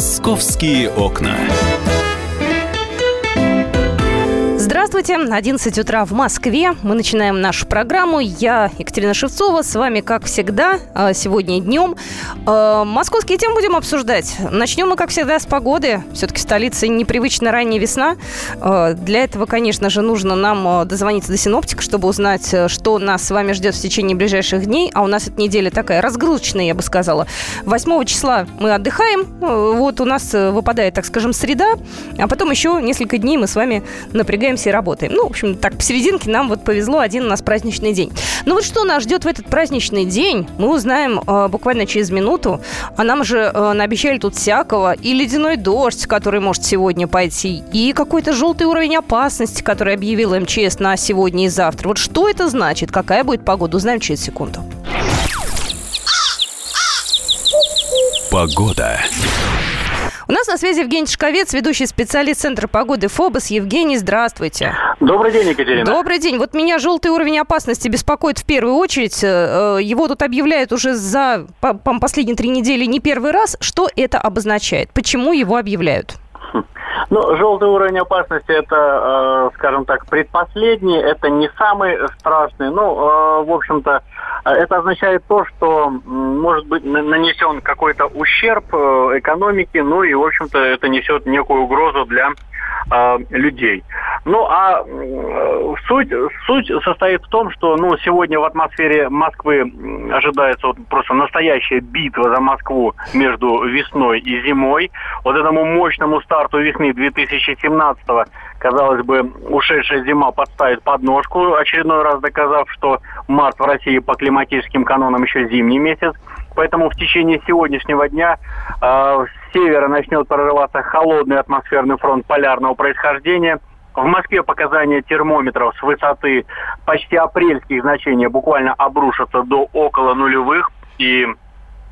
Московские окна. Здравствуйте, 11 утра в Москве. Мы начинаем нашу программу. Я Екатерина Шевцова, с вами, как всегда, а, сегодня днем. А, московские темы будем обсуждать. Начнем мы, как всегда, с погоды. Все-таки в столице непривычно ранняя весна. А, для этого, конечно же, нужно нам дозвониться до синоптика, чтобы узнать, что нас с вами ждет в течение ближайших дней. А у нас эта неделя такая разгрузочная, я бы сказала. 8 числа мы отдыхаем. Вот у нас выпадает, так скажем, среда. А потом еще несколько дней мы с вами напрягаемся все работаем. Ну, в общем, так, посерединке нам вот повезло, один у нас праздничный день. Ну вот что нас ждет в этот праздничный день, мы узнаем э, буквально через минуту. А нам же э, наобещали тут всякого. И ледяной дождь, который может сегодня пойти, и какой-то желтый уровень опасности, который объявил МЧС на сегодня и завтра. Вот что это значит? Какая будет погода? Узнаем через секунду. Погода. У нас на связи Евгений Шковец, ведущий специалист Центра погоды ФОБОС. Евгений, здравствуйте. Добрый день, Екатерина. Добрый день. Вот меня желтый уровень опасности беспокоит в первую очередь. Э, его тут объявляют уже за по, по последние три недели не первый раз. Что это обозначает? Почему его объявляют? Ну, желтый уровень опасности это, э, скажем так, предпоследний, это не самый страшный. Ну, э, в общем-то, это означает то, что может быть нанесен какой-то ущерб э, экономике, ну и, в общем-то, это несет некую угрозу для э, людей. Ну а э, суть, суть состоит в том, что ну, сегодня в атмосфере Москвы ожидается вот просто настоящая битва за Москву между весной и зимой. Вот этому мощному старту весны 2017 казалось бы, ушедшая зима подставит подножку, очередной раз доказав, что март в России по климатическим канонам еще зимний месяц. Поэтому в течение сегодняшнего дня э, с севера начнет прорываться холодный атмосферный фронт полярного происхождения. В Москве показания термометров с высоты почти апрельских значений буквально обрушатся до около нулевых. И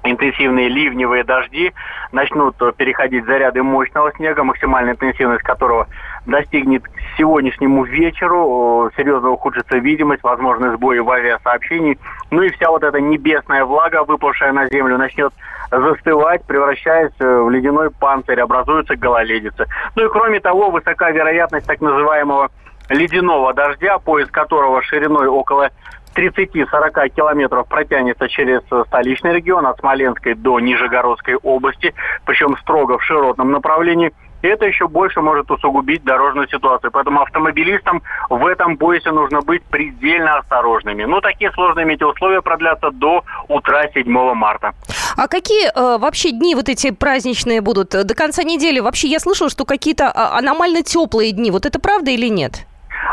интенсивные ливневые дожди начнут переходить заряды мощного снега, максимальная интенсивность которого достигнет к сегодняшнему вечеру, серьезно ухудшится видимость, возможны сбои в авиасообщении. Ну и вся вот эта небесная влага, выпавшая на землю, начнет застывать, превращаясь в ледяной панцирь, образуется гололедица. Ну и кроме того, высока вероятность так называемого ледяного дождя, пояс которого шириной около 30-40 километров протянется через столичный регион от Смоленской до Нижегородской области, причем строго в широтном направлении – и это еще больше может усугубить дорожную ситуацию. Поэтому автомобилистам в этом поясе нужно быть предельно осторожными. Ну, такие сложные метеоусловия продлятся до утра 7 марта. А какие э, вообще дни вот эти праздничные будут? До конца недели вообще я слышала, что какие-то а, аномально теплые дни. Вот это правда или нет?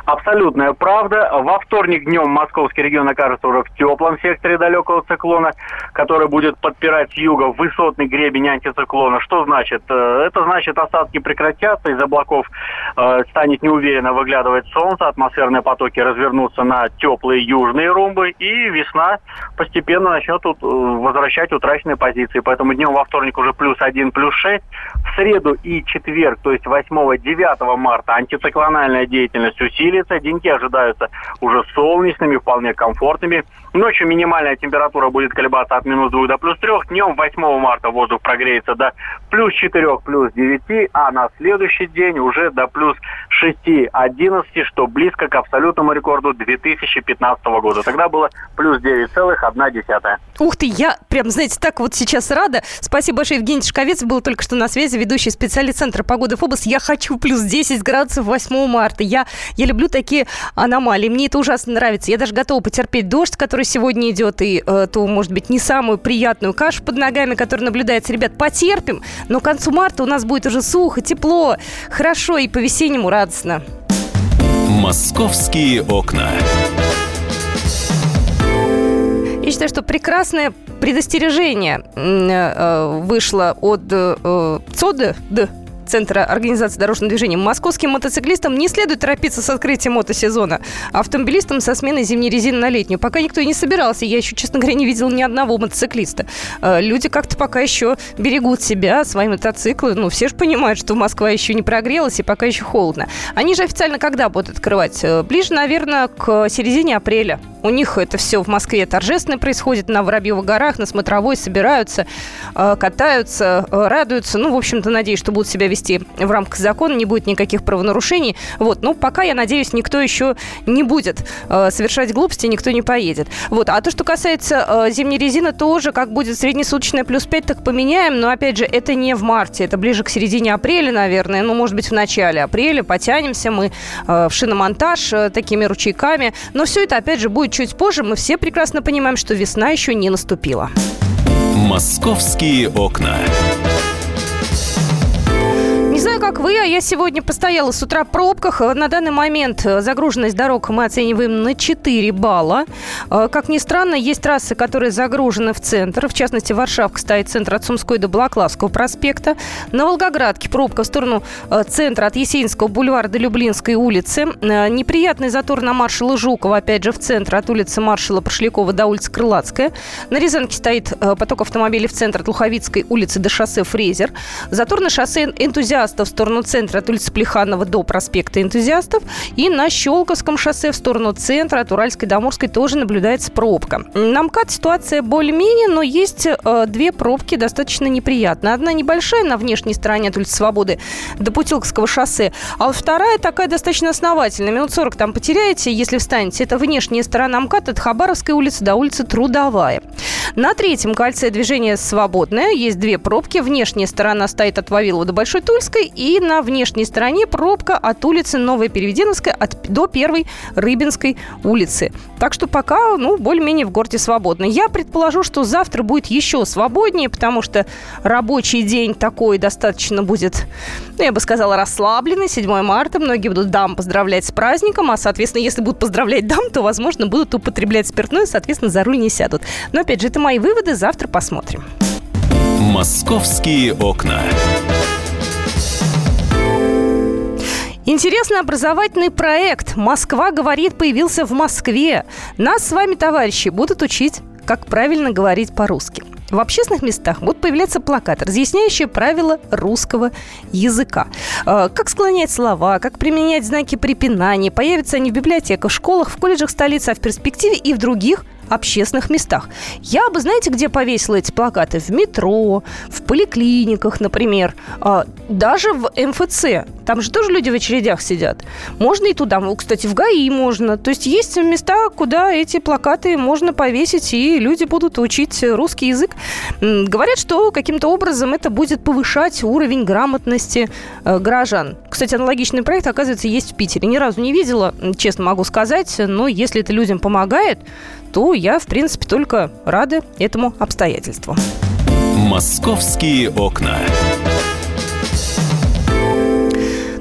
Абсолютная правда. Во вторник днем московский регион окажется уже в теплом секторе далекого циклона, который будет подпирать с юга высотный гребень антициклона. Что значит? Э, это значит, осадки прекратятся, из облаков э, станет неуверенно выглядывать солнце, атмосферные потоки развернутся на теплые южные румбы, и весна постепенно начнет э, возвращать утраченные позиции. Поэтому днем во вторник уже плюс 1, плюс 6. В среду и четверг, то есть 8-9 марта, антициклональная деятельность усилится. Деньки ожидаются уже солнечными, вполне комфортными. Ночью минимальная температура будет колебаться от минус 2 до плюс 3. Днем 8 марта воздух прогреется до плюс 4, плюс 9, а на следующий день уже до плюс 6, 11, что близко к абсолютному рекорду 2015 года. Тогда было плюс 9,1. Ух ты, я прям, знаете, так вот сейчас рада. Спасибо большое, Евгений Шковец был только что на связи, ведущий специалист Центра погоды Фобос. Я хочу плюс 10 градусов 8 марта. Я, я люблю такие аномалии. Мне это ужасно нравится. Я даже готова потерпеть дождь, который сегодня идет, и э, ту, может быть, не самую приятную кашу под ногами, которая наблюдается. Ребят, потерпим, но к концу марта у нас будет уже сухо, тепло, хорошо и по-весеннему радостно. Московские окна. Я считаю, что прекрасное предостережение э, вышло от э, ЦОД, Центра организации дорожного движения. Московским мотоциклистам не следует торопиться с открытием мотосезона. Автомобилистам со сменой зимней резины на летнюю. Пока никто и не собирался. Я еще, честно говоря, не видел ни одного мотоциклиста. Э, люди как-то пока еще берегут себя, свои мотоциклы. Ну, все же понимают, что Москва еще не прогрелась и пока еще холодно. Они же официально когда будут открывать? Э, ближе, наверное, к середине апреля. У них это все в Москве торжественно происходит. На Воробьевых горах, на Смотровой собираются, э, катаются, радуются. Ну, в общем-то, надеюсь, что будут себя вести в рамках закона, не будет никаких правонарушений. Вот, ну, пока, я надеюсь, никто еще не будет совершать глупости, никто не поедет. Вот, а то, что касается зимней резины, тоже, как будет среднесуточная плюс 5, так поменяем. Но, опять же, это не в марте, это ближе к середине апреля, наверное. Ну, может быть, в начале апреля потянемся мы э, в шиномонтаж э, такими ручейками. Но все это, опять же, будет чуть позже. Мы все прекрасно понимаем, что весна еще не наступила. Московские окна как вы, а я сегодня постояла с утра в пробках. На данный момент э, загруженность дорог мы оцениваем на 4 балла. Э, как ни странно, есть трассы, которые загружены в центр. В частности, Варшавка стоит центр от Сумской до Балаклавского проспекта. На Волгоградке пробка в сторону э, центра от Есенинского бульвара до Люблинской улицы. Неприятный затор на маршала Жукова, опять же, в центр от улицы маршала Прошлякова до улицы Крылатская. На Рязанке стоит поток автомобилей в центр от Луховицкой улицы до шоссе Фрезер. Затор на шоссе Энтузиаст энтузиастов сторону центра от улицы Плеханова до проспекта энтузиастов. И на Щелковском шоссе в сторону центра от Уральской до Амурской тоже наблюдается пробка. На МКАД ситуация более-менее, но есть э, две пробки достаточно неприятные. Одна небольшая на внешней стороне от улицы Свободы до Путилковского шоссе, а вот вторая такая достаточно основательная. Минут 40 там потеряете, если встанете. Это внешняя сторона МКАД от Хабаровской улицы до улицы Трудовая. На третьем кольце движение свободное. Есть две пробки. Внешняя сторона стоит от Вавилова до Большой Тульской, и на внешней стороне пробка от улицы Новая Переведеновская от, до первой Рыбинской улицы. Так что пока, ну, более-менее в городе свободно. Я предположу, что завтра будет еще свободнее, потому что рабочий день такой достаточно будет, ну, я бы сказала, расслабленный. 7 марта. Многие будут дам поздравлять с праздником, а, соответственно, если будут поздравлять дам, то, возможно, будут употреблять спиртное, соответственно, за руль не сядут. Но, опять же, это мои выводы. Завтра посмотрим. Московские окна. Интересный образовательный проект «Москва говорит» появился в Москве. Нас с вами, товарищи, будут учить, как правильно говорить по-русски. В общественных местах будут появляться плакаты, разъясняющие правила русского языка. Э, как склонять слова, как применять знаки препинания. Появятся они в библиотеках, школах, в колледжах столицы, а в перспективе и в других общественных местах. Я бы, знаете, где повесила эти плакаты? В метро, в поликлиниках, например, а, даже в МФЦ. Там же тоже люди в очередях сидят. Можно и туда. Кстати, в ГАИ можно. То есть есть места, куда эти плакаты можно повесить, и люди будут учить русский язык. Говорят, что каким-то образом это будет повышать уровень грамотности э, граждан. Кстати, аналогичный проект, оказывается, есть в Питере. Ни разу не видела, честно могу сказать, но если это людям помогает, то я, в принципе, только рада этому обстоятельству. Московские окна.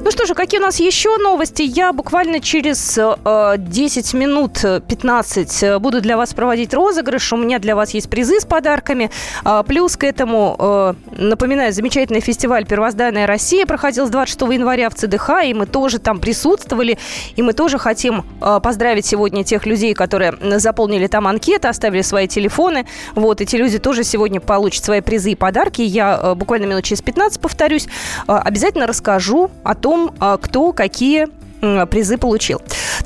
Ну что же, какие у нас еще новости? Я буквально через э, 10 минут, 15 э, буду для вас проводить розыгрыш. У меня для вас есть призы с подарками. А, плюс к этому, э, напоминаю, замечательный фестиваль «Первозданная Россия» проходил с 26 января в ЦДХ, и мы тоже там присутствовали. И мы тоже хотим э, поздравить сегодня тех людей, которые заполнили там анкеты, оставили свои телефоны. Вот, эти люди тоже сегодня получат свои призы и подарки. Я э, буквально минут через 15 повторюсь. Э, обязательно расскажу о том, том, а, кто какие призы получил.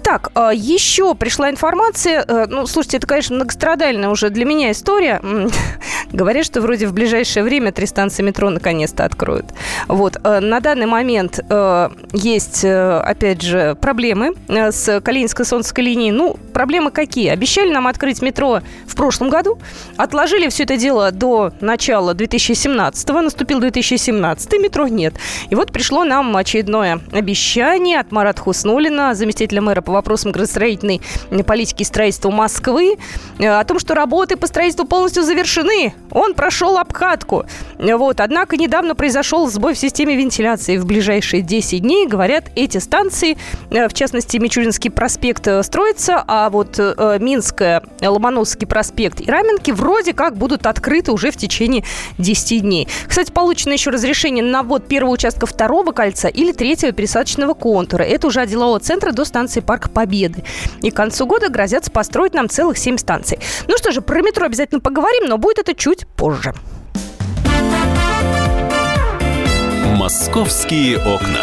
Так, а, еще пришла информация. Э, ну, слушайте, это, конечно, многострадальная уже для меня история. Говорят, что вроде в ближайшее время три станции метро наконец-то откроют. Вот. Э, на данный момент э, есть, опять же, проблемы с Калининской солнцевской линией. Ну, проблемы какие? Обещали нам открыть метро в прошлом году. Отложили все это дело до начала 2017-го. Наступил 2017 метро нет. И вот пришло нам очередное обещание от Марата Хуснулина, заместителя мэра по вопросам градостроительной политики и строительства Москвы, э, о том, что работы по строительству полностью завершены. он прошел обкатку. Вот. Однако недавно произошел сбой в системе вентиляции. В ближайшие 10 дней, говорят, эти станции, э, в частности, Мичуринский проспект э, строится, а вот Минская, Ломоносовский проспект и Раменки вроде как будут открыты уже в течение 10 дней. Кстати, получено еще разрешение на ввод первого участка второго кольца или третьего пересадочного контура. Это уже от делового центра до станции Парк Победы. И к концу года грозятся построить нам целых 7 станций. Ну что же, про метро обязательно поговорим, но будет это чуть позже. Московские окна.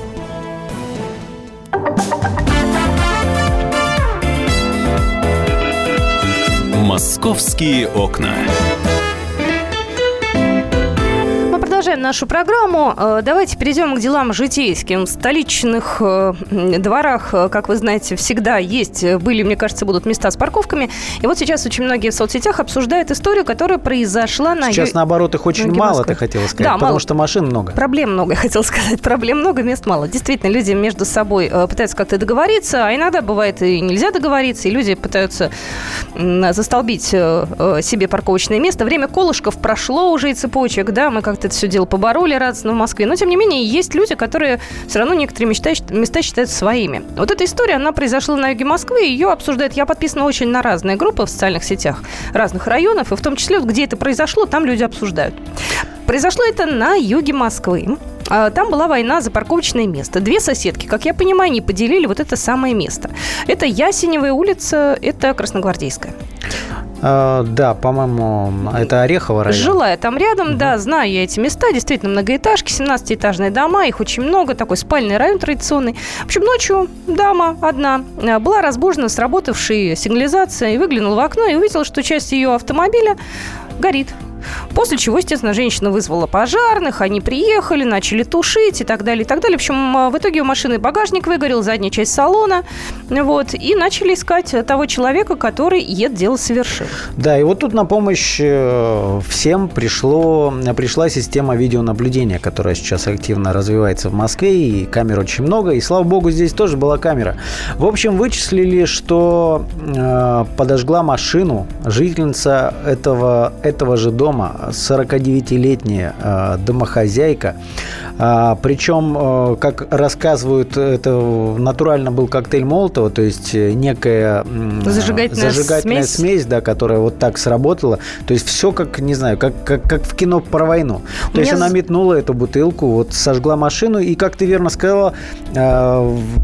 «Московские окна». Продолжаем нашу программу. Э, давайте перейдем к делам житейским. В столичных э, дворах, э, как вы знаете, всегда есть, были, мне кажется, будут места с парковками. И вот сейчас очень многие в соцсетях обсуждают историю, которая произошла на... Сейчас, наоборот, их очень мало, Москвы. ты хотела сказать, да, потому мало. что машин много. Проблем много, я хотела сказать. Проблем много, мест мало. Действительно, люди между собой пытаются как-то договориться, а иногда бывает и нельзя договориться, и люди пытаются застолбить себе парковочное место. Время колышков прошло уже и цепочек, да, мы как-то это все дело побороли радостно в Москве. Но, тем не менее, есть люди, которые все равно некоторые места, места считают своими. Вот эта история, она произошла на юге Москвы, ее обсуждают. Я подписана очень на разные группы в социальных сетях разных районов, и в том числе, вот, где это произошло, там люди обсуждают. Произошло это на юге Москвы. А, там была война за парковочное место. Две соседки, как я понимаю, не поделили вот это самое место. Это Ясеневая улица, это Красногвардейская. Uh, да, по-моему, это Орехово район. Жила я там рядом, угу. да, знаю я эти места. Действительно, многоэтажки, 17-этажные дома, их очень много, такой спальный район традиционный. В общем, ночью дама одна а, была разбужена сработавшей сигнализацией, выглянула в окно и увидела, что часть ее автомобиля горит. После чего, естественно, женщина вызвала пожарных, они приехали, начали тушить и так далее, и так далее. В общем, в итоге у машины багажник выгорел, задняя часть салона, вот, и начали искать того человека, который это дело совершил. Да, и вот тут на помощь э, всем пришло, пришла система видеонаблюдения, которая сейчас активно развивается в Москве, и камер очень много, и, слава богу, здесь тоже была камера. В общем, вычислили, что э, подожгла машину жительница этого, этого же дома, дома, 49-летняя э, домохозяйка. А, причем, э, как рассказывают, это натурально был коктейль Молотова, то есть э, некая зажигательная, зажигательная смесь. смесь, да, которая вот так сработала. То есть все как, не знаю, как, как, как в кино про войну. То есть она метнула эту бутылку, вот сожгла машину, и, как ты верно сказала,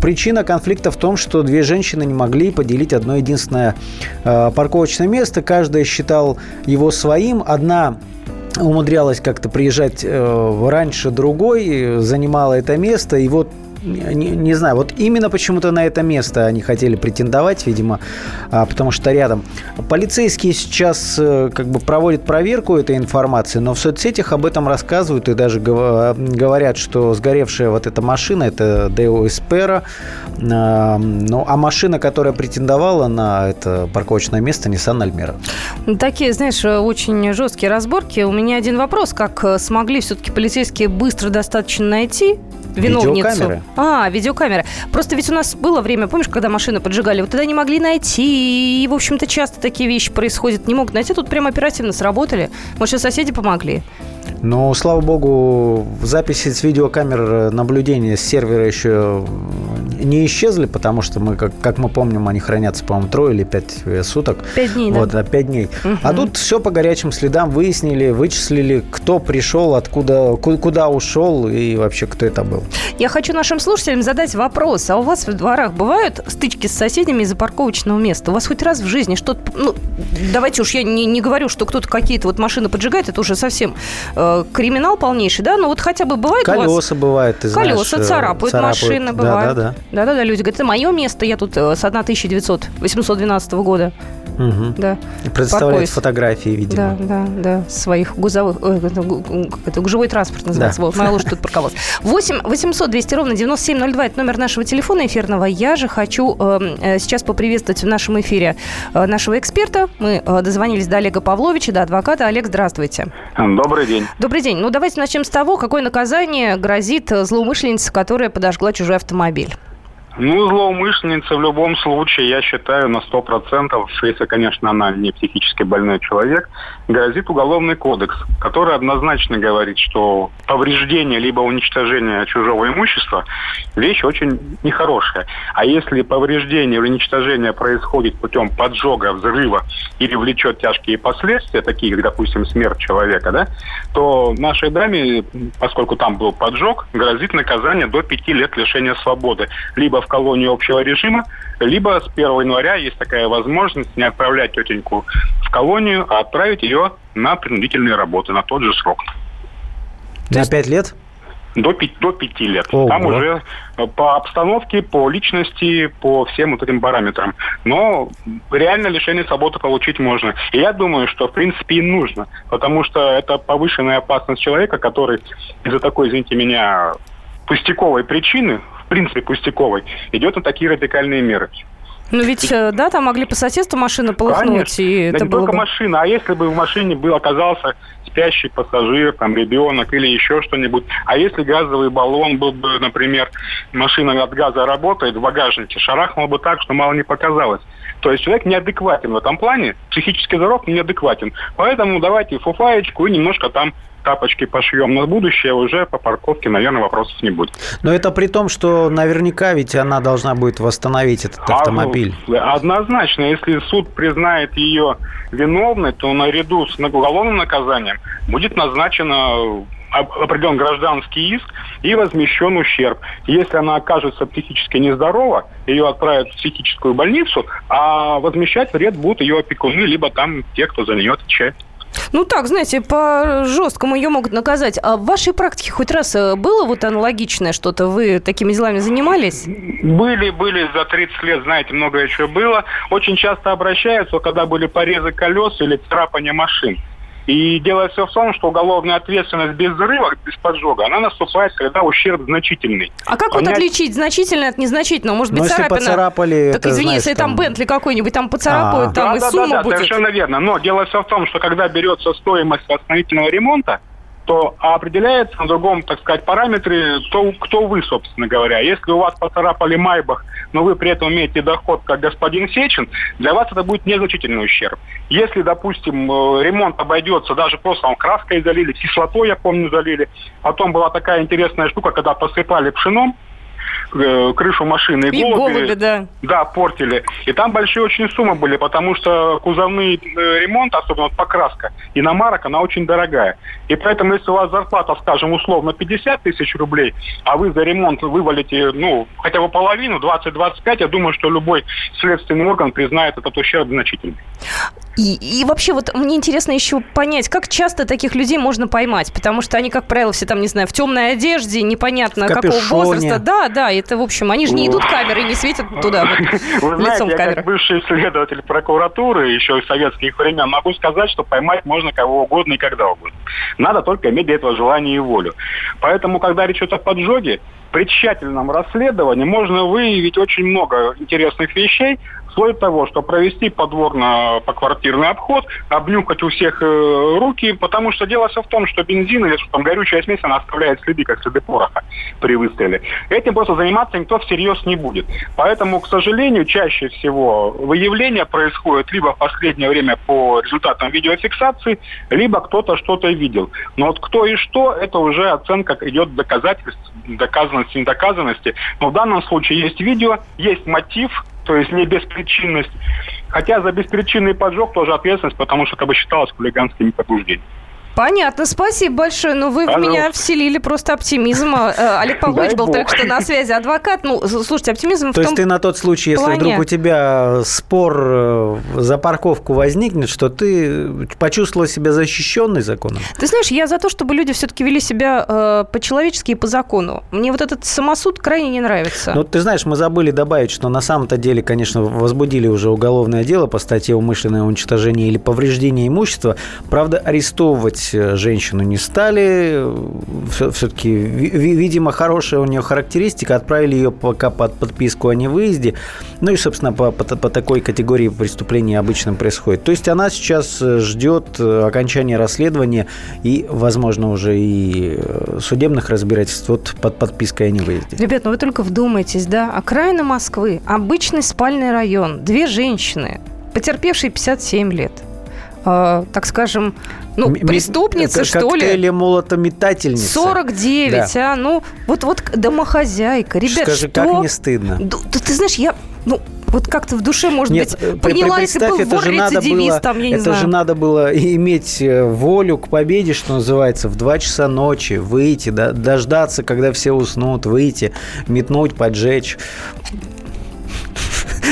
причина конфликта в том, что две женщины не могли поделить одно единственное парковочное место. Каждая считал его своим. Одна она умудрялась как-то приезжать э, раньше другой, занимала это место, и вот не, не знаю, вот именно почему-то на это место они хотели претендовать, видимо, а, потому что рядом. Полицейские сейчас э, как бы проводят проверку этой информации, но в соцсетях об этом рассказывают и даже говорят, что сгоревшая вот эта машина, это Део Эспера, ну, а машина, которая претендовала на это парковочное место, Nissan Almera. Такие, знаешь, очень жесткие разборки. У меня один вопрос. Как э, смогли все-таки полицейские быстро достаточно найти виновницу. Видеокамеры. А, видеокамеры. Просто ведь у нас было время, помнишь, когда машины поджигали, вот тогда не могли найти, и, в общем-то, часто такие вещи происходят, не могут найти, тут прямо оперативно сработали. Может, соседи помогли? Но, слава богу, записи с видеокамер наблюдения с сервера еще не исчезли, потому что мы, как, как мы помним, они хранятся, по-моему, трое или пять суток. Пять дней, вот, да? пять дней. Угу. А тут все по горячим следам выяснили, вычислили, кто пришел, откуда, куда ушел и вообще кто это был. Я хочу нашим слушателям задать вопрос. А у вас в дворах бывают стычки с соседями из-за парковочного места? У вас хоть раз в жизни что-то... Ну, давайте уж я не, не говорю, что кто-то какие-то вот машины поджигает, это уже совсем э, криминал полнейший, да? Но вот хотя бы бывает Колеса у вас... бывает, ты Колеса знаешь, э, царапают, царапают машины, бывают. Да, да, да. Да-да-да, люди говорят, это мое место, я тут э, с 1912 года. Угу. Да. Предоставляет фотографии, видимо. Да, да, да. Своих гузовых... Э, это гужевой транспорт называется. Да. Вот, моя лошадь тут парковалась. 8 800 200 ровно 9702. Это номер нашего телефона эфирного. Я же хочу эм, э, сейчас поприветствовать в нашем эфире э, нашего эксперта. Мы э, дозвонились до Олега Павловича, до адвоката. Олег, здравствуйте. Добрый день. Добрый день. Ну, давайте начнем с того, какое наказание грозит злоумышленнице, которая подожгла чужой автомобиль. Ну, злоумышленница в любом случае, я считаю, на 100%, если, конечно, она не психически больной человек, грозит уголовный кодекс, который однозначно говорит, что повреждение либо уничтожение чужого имущества – вещь очень нехорошая. А если повреждение или уничтожение происходит путем поджога, взрыва или влечет тяжкие последствия, такие как, допустим, смерть человека, да, то нашей даме, поскольку там был поджог, грозит наказание до пяти лет лишения свободы. Либо в колонию общего режима, либо с 1 января есть такая возможность не отправлять тетеньку в колонию, а отправить ее на принудительные работы на тот же срок. На пять лет? До, до пяти лет. Ого. Там уже по обстановке, по личности, по всем вот этим параметрам. Но реально лишение свободы получить можно. И я думаю, что в принципе и нужно. Потому что это повышенная опасность человека, который из-за такой, извините меня, пустяковой причины, в принципе пустяковой, идет на такие радикальные меры. Ну ведь, э, да, там могли по соседству машину полыхнуть. Конечно. И да это не было только бы... машина, а если бы в машине был оказался спящий пассажир, там, ребенок или еще что-нибудь. А если газовый баллон был бы, например, машина от газа работает в багажнике, шарахнул бы так, что мало не показалось. То есть человек неадекватен в этом плане, психически здоров, неадекватен. Поэтому давайте фуфаечку и немножко там тапочки пошьем. На будущее уже по парковке, наверное, вопросов не будет. Но это при том, что наверняка ведь она должна будет восстановить этот а, автомобиль. Однозначно, если суд признает ее виновной, то наряду с уголовным наказанием будет назначено определен гражданский иск и возмещен ущерб. Если она окажется психически нездорова, ее отправят в психическую больницу, а возмещать вред будут ее опекуны, либо там те, кто за нее отвечает. Ну так, знаете, по жесткому ее могут наказать. А в вашей практике хоть раз э, было вот аналогичное что-то? Вы такими делами занимались? Были, были. За 30 лет, знаете, много еще было. Очень часто обращаются, когда были порезы колес или царапание машин. И дело все в том, что уголовная ответственность без взрыва, без поджога, она наступает, когда ущерб значительный. А как Понять... вот отличить значительное от незначительного? Может быть, Но царапина... Если поцарапали, так извини, если там Бентли какой-нибудь там поцарапают, а. там да, и да, сумма да, да, будет. совершенно верно. Но дело все в том, что когда берется стоимость восстановительного ремонта, то определяется на другом, так сказать, параметре, кто, кто вы, собственно говоря. Если у вас поцарапали Майбах, но вы при этом имеете доход, как господин Сечин, для вас это будет незначительный ущерб. Если, допустим, э, ремонт обойдется, даже просто там краской залили, кислотой, я помню, залили. Потом была такая интересная штука, когда посыпали пшеном, крышу машины. И, и голуби, голуби, да. Да, портили. И там большие очень суммы были, потому что кузовный э, ремонт, особенно вот покраска, иномарок, она очень дорогая. И поэтому, если у вас зарплата, скажем, условно 50 тысяч рублей, а вы за ремонт вывалите, ну, хотя бы половину, 20-25, я думаю, что любой следственный орган признает этот ущерб значительный. И, и вообще вот мне интересно еще понять, как часто таких людей можно поймать, потому что они, как правило, все там, не знаю, в темной одежде, непонятно какого возраста. Да, да, это, в общем, они же не идут камеры не светят туда, вот, Вы знаете, лицом я как бывший следователь прокуратуры еще из советских времен могу сказать, что поймать можно кого угодно и когда угодно. Надо только иметь для этого желание и волю. Поэтому, когда речь идет о поджоге, при тщательном расследовании можно выявить очень много интересных вещей, вплоть того, что провести подворно-поквартирный обход, обнюхать у всех э, руки, потому что дело все в том, что бензин или что там горючая смесь, она оставляет следы, как следы пороха при выстреле. Этим просто заниматься никто всерьез не будет. Поэтому, к сожалению, чаще всего выявление происходит либо в последнее время по результатам видеофиксации, либо кто-то что-то видел. Но вот кто и что, это уже оценка идет доказательств, доказанности, недоказанности. Но в данном случае есть видео, есть мотив, то есть не беспричинность. Хотя за беспричинный поджог тоже ответственность, потому что это бы считалось хулиганским побуждением. Понятно, спасибо большое. Ну, вы в меня вселили просто оптимизм. Э, Олег Павлович был только что на связи, адвокат. Ну, слушайте, оптимизм То есть ты на тот случай, если вдруг у тебя спор э, за парковку возникнет, что ты почувствовала себя защищенной законом? Ты знаешь, я за то, чтобы люди все-таки вели себя э, по-человечески и по закону. Мне вот этот самосуд крайне не нравится. Ну, ты знаешь, мы забыли добавить, что на самом-то деле, конечно, возбудили уже уголовное дело по статье умышленное уничтожение или повреждение имущества. Правда, арестовывать Э, женщину не стали. Все-таки, видимо, хорошая у нее характеристика. Отправили ее пока под подписку о невыезде. Ну и, собственно, по, по, по такой категории преступлений обычно происходит. То есть она сейчас э, ждет э, окончания расследования и, возможно, уже и судебных разбирательств вот под подпиской о невыезде. Ребят, ну вы только вдумайтесь, да? Окраина Москвы, обычный спальный район, две женщины, потерпевшие 57 лет – э, так скажем, ну, преступница, это что ли. Или молотометательница. 49, да. а, ну, вот, вот домохозяйка. Ребят, Скажи, что? как не стыдно? Да, ты, ты знаешь, я, ну, вот как-то в душе, может Нет, быть, э, поняла, если был это же надо было, там, я не Это знаю. же надо было иметь э, волю к победе, что называется, в 2 часа ночи выйти, да, дождаться, когда все уснут, выйти, метнуть, поджечь.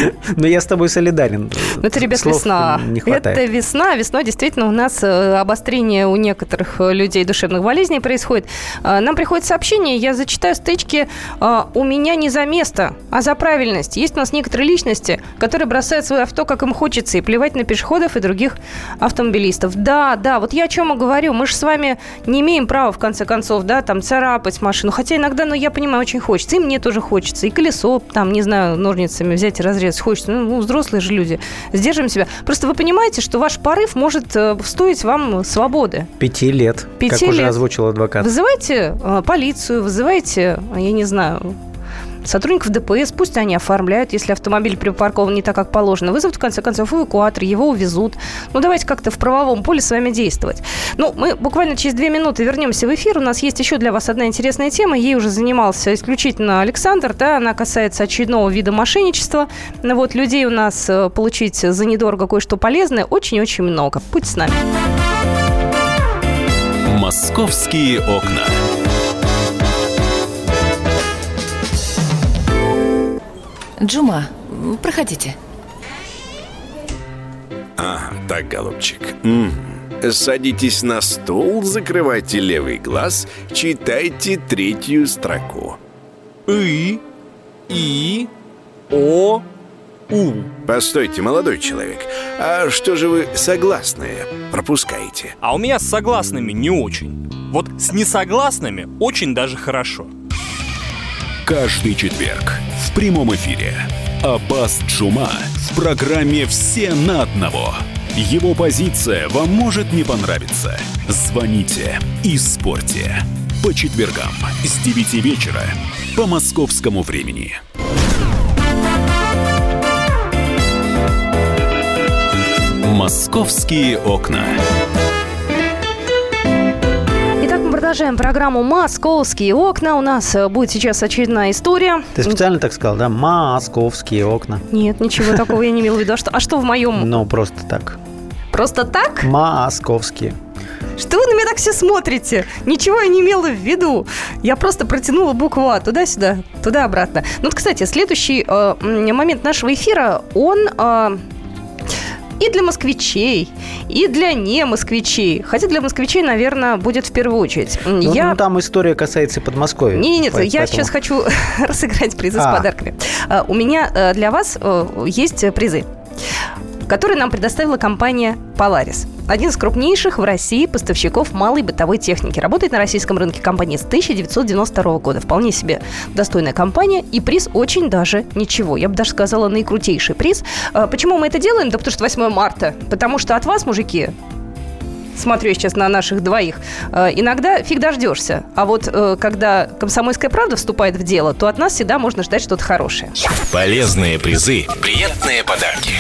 Но я с тобой солидарен. Ну, это, ребят, Слов весна. Не хватает. Это весна. Весной действительно у нас э, обострение у некоторых э, людей душевных болезней происходит. Э, нам приходит сообщение, я зачитаю стычки «У меня не за место, а за правильность». Есть у нас некоторые личности, которые бросают свое авто, как им хочется, и плевать на пешеходов и других автомобилистов. Да, да, вот я о чем и говорю. Мы же с вами не имеем права, в конце концов, да, там, царапать машину. Хотя иногда, ну, я понимаю, очень хочется. И мне тоже хочется. И колесо, там, не знаю, ножницами взять и разрезать разрез хочется. Ну, взрослые же люди. Сдерживаем себя. Просто вы понимаете, что ваш порыв может э, стоить вам свободы. Пяти лет, Пяти как лет. уже озвучил адвокат. Вызывайте э, полицию, вызывайте, я не знаю, сотрудников ДПС, пусть они оформляют, если автомобиль припаркован не так, как положено. Вызовут, в конце концов, эвакуатор, его увезут. Ну, давайте как-то в правовом поле с вами действовать. Ну, мы буквально через две минуты вернемся в эфир. У нас есть еще для вас одна интересная тема. Ей уже занимался исключительно Александр, да, она касается очередного вида мошенничества. Ну, вот людей у нас э, получить за недорого кое-что полезное очень-очень много. Будьте с нами. Московские окна. Джума, проходите. А, так, голубчик. М -м. Садитесь на стул, закрывайте левый глаз, читайте третью строку. И, И, О, У. Постойте, молодой человек, а что же вы согласные пропускаете? А у меня с согласными не очень. Вот с несогласными очень даже хорошо. Каждый четверг в прямом эфире Аббас Джума в программе «Все на одного». Его позиция вам может не понравиться. Звоните и спорьте. По четвергам с 9 вечера по московскому времени. «Московские окна». Продолжаем программу «Московские окна». У нас э, будет сейчас очередная история. Ты специально так сказал, да? «Московские окна». Нет, ничего такого я не имела в виду. А что, а что в моем? Ну, просто так. Просто так? Московские. Что вы на меня так все смотрите? Ничего я не имела в виду. Я просто протянула букву А туда-сюда, туда-обратно. Ну, вот, кстати, следующий э, момент нашего эфира, он... Э, и для москвичей, и для не москвичей. Хотя для москвичей, наверное, будет в первую очередь. Ну, я... ну там история касается Подмосковья. Не, нет, поэтому... я сейчас хочу разыграть призы а. с подарками. А, у меня э, для вас э, есть призы который нам предоставила компания Polaris. Один из крупнейших в России поставщиков малой бытовой техники. Работает на российском рынке компания с 1992 года. Вполне себе достойная компания. И приз очень даже ничего. Я бы даже сказала, наикрутейший приз. А, почему мы это делаем? Да потому что 8 марта. Потому что от вас, мужики, смотрю сейчас на наших двоих, а, иногда фиг дождешься. А вот э, когда «Комсомольская правда» вступает в дело, то от нас всегда можно ждать что-то хорошее. Полезные призы, приятные подарки.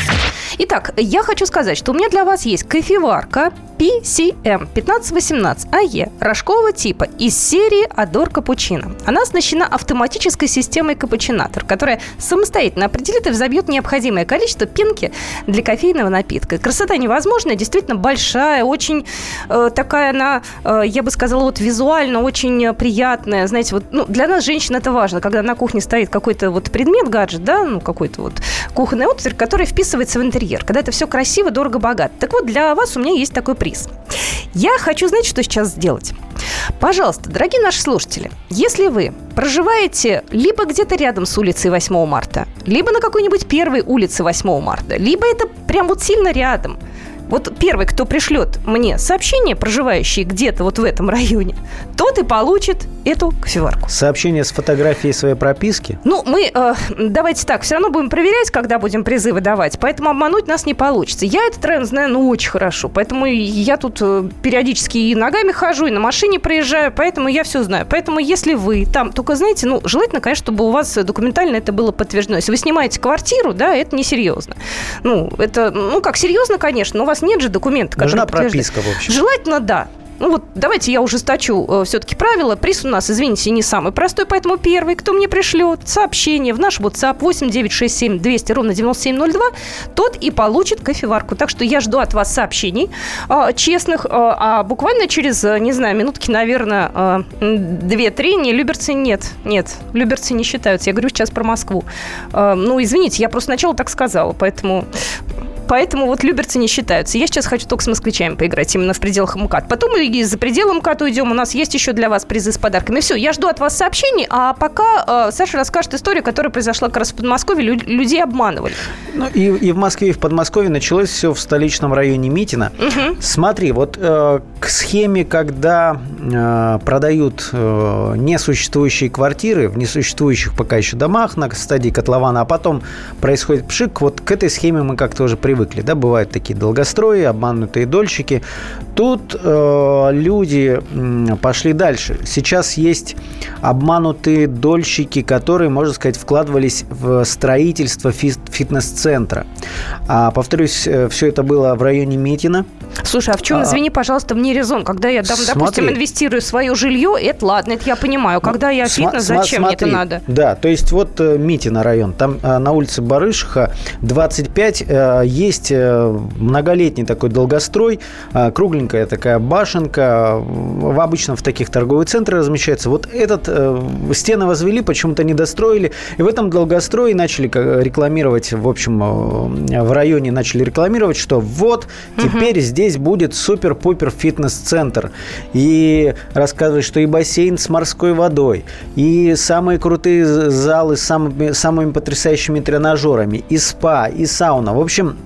Итак, я хочу сказать, что у меня для вас есть кофеварка PCM 1518 АЕ рожкового типа из серии Адор Капучино. Она оснащена автоматической системой капучинатор, которая самостоятельно определит и взобьет необходимое количество пенки для кофейного напитка. Красота невозможная, действительно большая, очень э, такая она, э, я бы сказала, вот визуально очень приятная. Знаете, вот ну, для нас, женщин, это важно, когда на кухне стоит какой-то вот предмет, гаджет, да, ну какой-то вот кухонный отвер, который вписывается в интерьер, когда это все красиво, дорого, богато. Так вот, для вас у меня есть такой приз. Я хочу, знать, что сейчас сделать? Пожалуйста, дорогие наши слушатели, если вы проживаете либо где-то рядом с улицей 8 марта, либо на какой-нибудь первой улице 8 марта, либо это прям вот сильно рядом – вот первый, кто пришлет мне сообщение, проживающий где-то вот в этом районе, тот и получит эту кофеварку. Сообщение с фотографией своей прописки? Ну, мы, э, давайте так, все равно будем проверять, когда будем призывы давать, поэтому обмануть нас не получится. Я этот тренд знаю, ну, очень хорошо, поэтому я тут э, периодически и ногами хожу, и на машине проезжаю, поэтому я все знаю. Поэтому если вы там, только знаете, ну, желательно, конечно, чтобы у вас документально это было подтверждено. Если вы снимаете квартиру, да, это несерьезно. Ну, это, ну, как серьезно, конечно, но у вас нет же документа, который Нужна прописка, в общем. Желательно, да. Ну вот давайте я ужесточу э, все-таки правила. Приз у нас, извините, не самый простой, поэтому первый, кто мне пришлет сообщение в наш WhatsApp 8967 200 ровно 9702, тот и получит кофеварку. Так что я жду от вас сообщений э, честных, э, а буквально через, э, не знаю, минутки, наверное, э, 2-3, не, люберцы нет, нет, люберцы не считаются. Я говорю сейчас про Москву. Э, ну, извините, я просто сначала так сказала, поэтому Поэтому вот люберцы не считаются. Я сейчас хочу только с москвичами поиграть именно в пределах МКАД. Потом мы и за пределы МКАД уйдем. У нас есть еще для вас призы с подарками. Все, я жду от вас сообщений, а пока э, Саша расскажет историю, которая произошла как раз в Подмосковье. Лю- людей обманывали. Ну и, и в Москве, и в Подмосковье началось все в столичном районе Митина. Угу. Смотри, вот э, к схеме, когда э, продают э, несуществующие квартиры в несуществующих пока еще домах на стадии котлована, а потом происходит пшик, вот к этой схеме мы как-то уже привыкли привыкли, да, бывают такие долгострои, обманутые дольщики. Тут э, люди пошли дальше. Сейчас есть обманутые дольщики, которые, можно сказать, вкладывались в строительство фитнес-центра. А, повторюсь, э, все это было в районе Митина. Слушай, а в чем, а, извини, пожалуйста, мне резон? Когда я, там, допустим, инвестирую в свое жилье, это ладно, это я понимаю. Когда я фитнес, зачем смотри, мне это надо? Да, то есть вот э, Митина район, там э, на улице Барышиха 25 есть многолетний такой долгострой, кругленькая такая башенка, в обычно в таких торговых центрах размещается. Вот этот стены возвели, почему-то не достроили, и в этом долгострое начали рекламировать, в общем, в районе начали рекламировать, что вот теперь угу. здесь будет супер-пупер фитнес-центр. И рассказывают, что и бассейн с морской водой, и самые крутые залы с самыми, самыми потрясающими тренажерами, и спа, и сауна. В общем,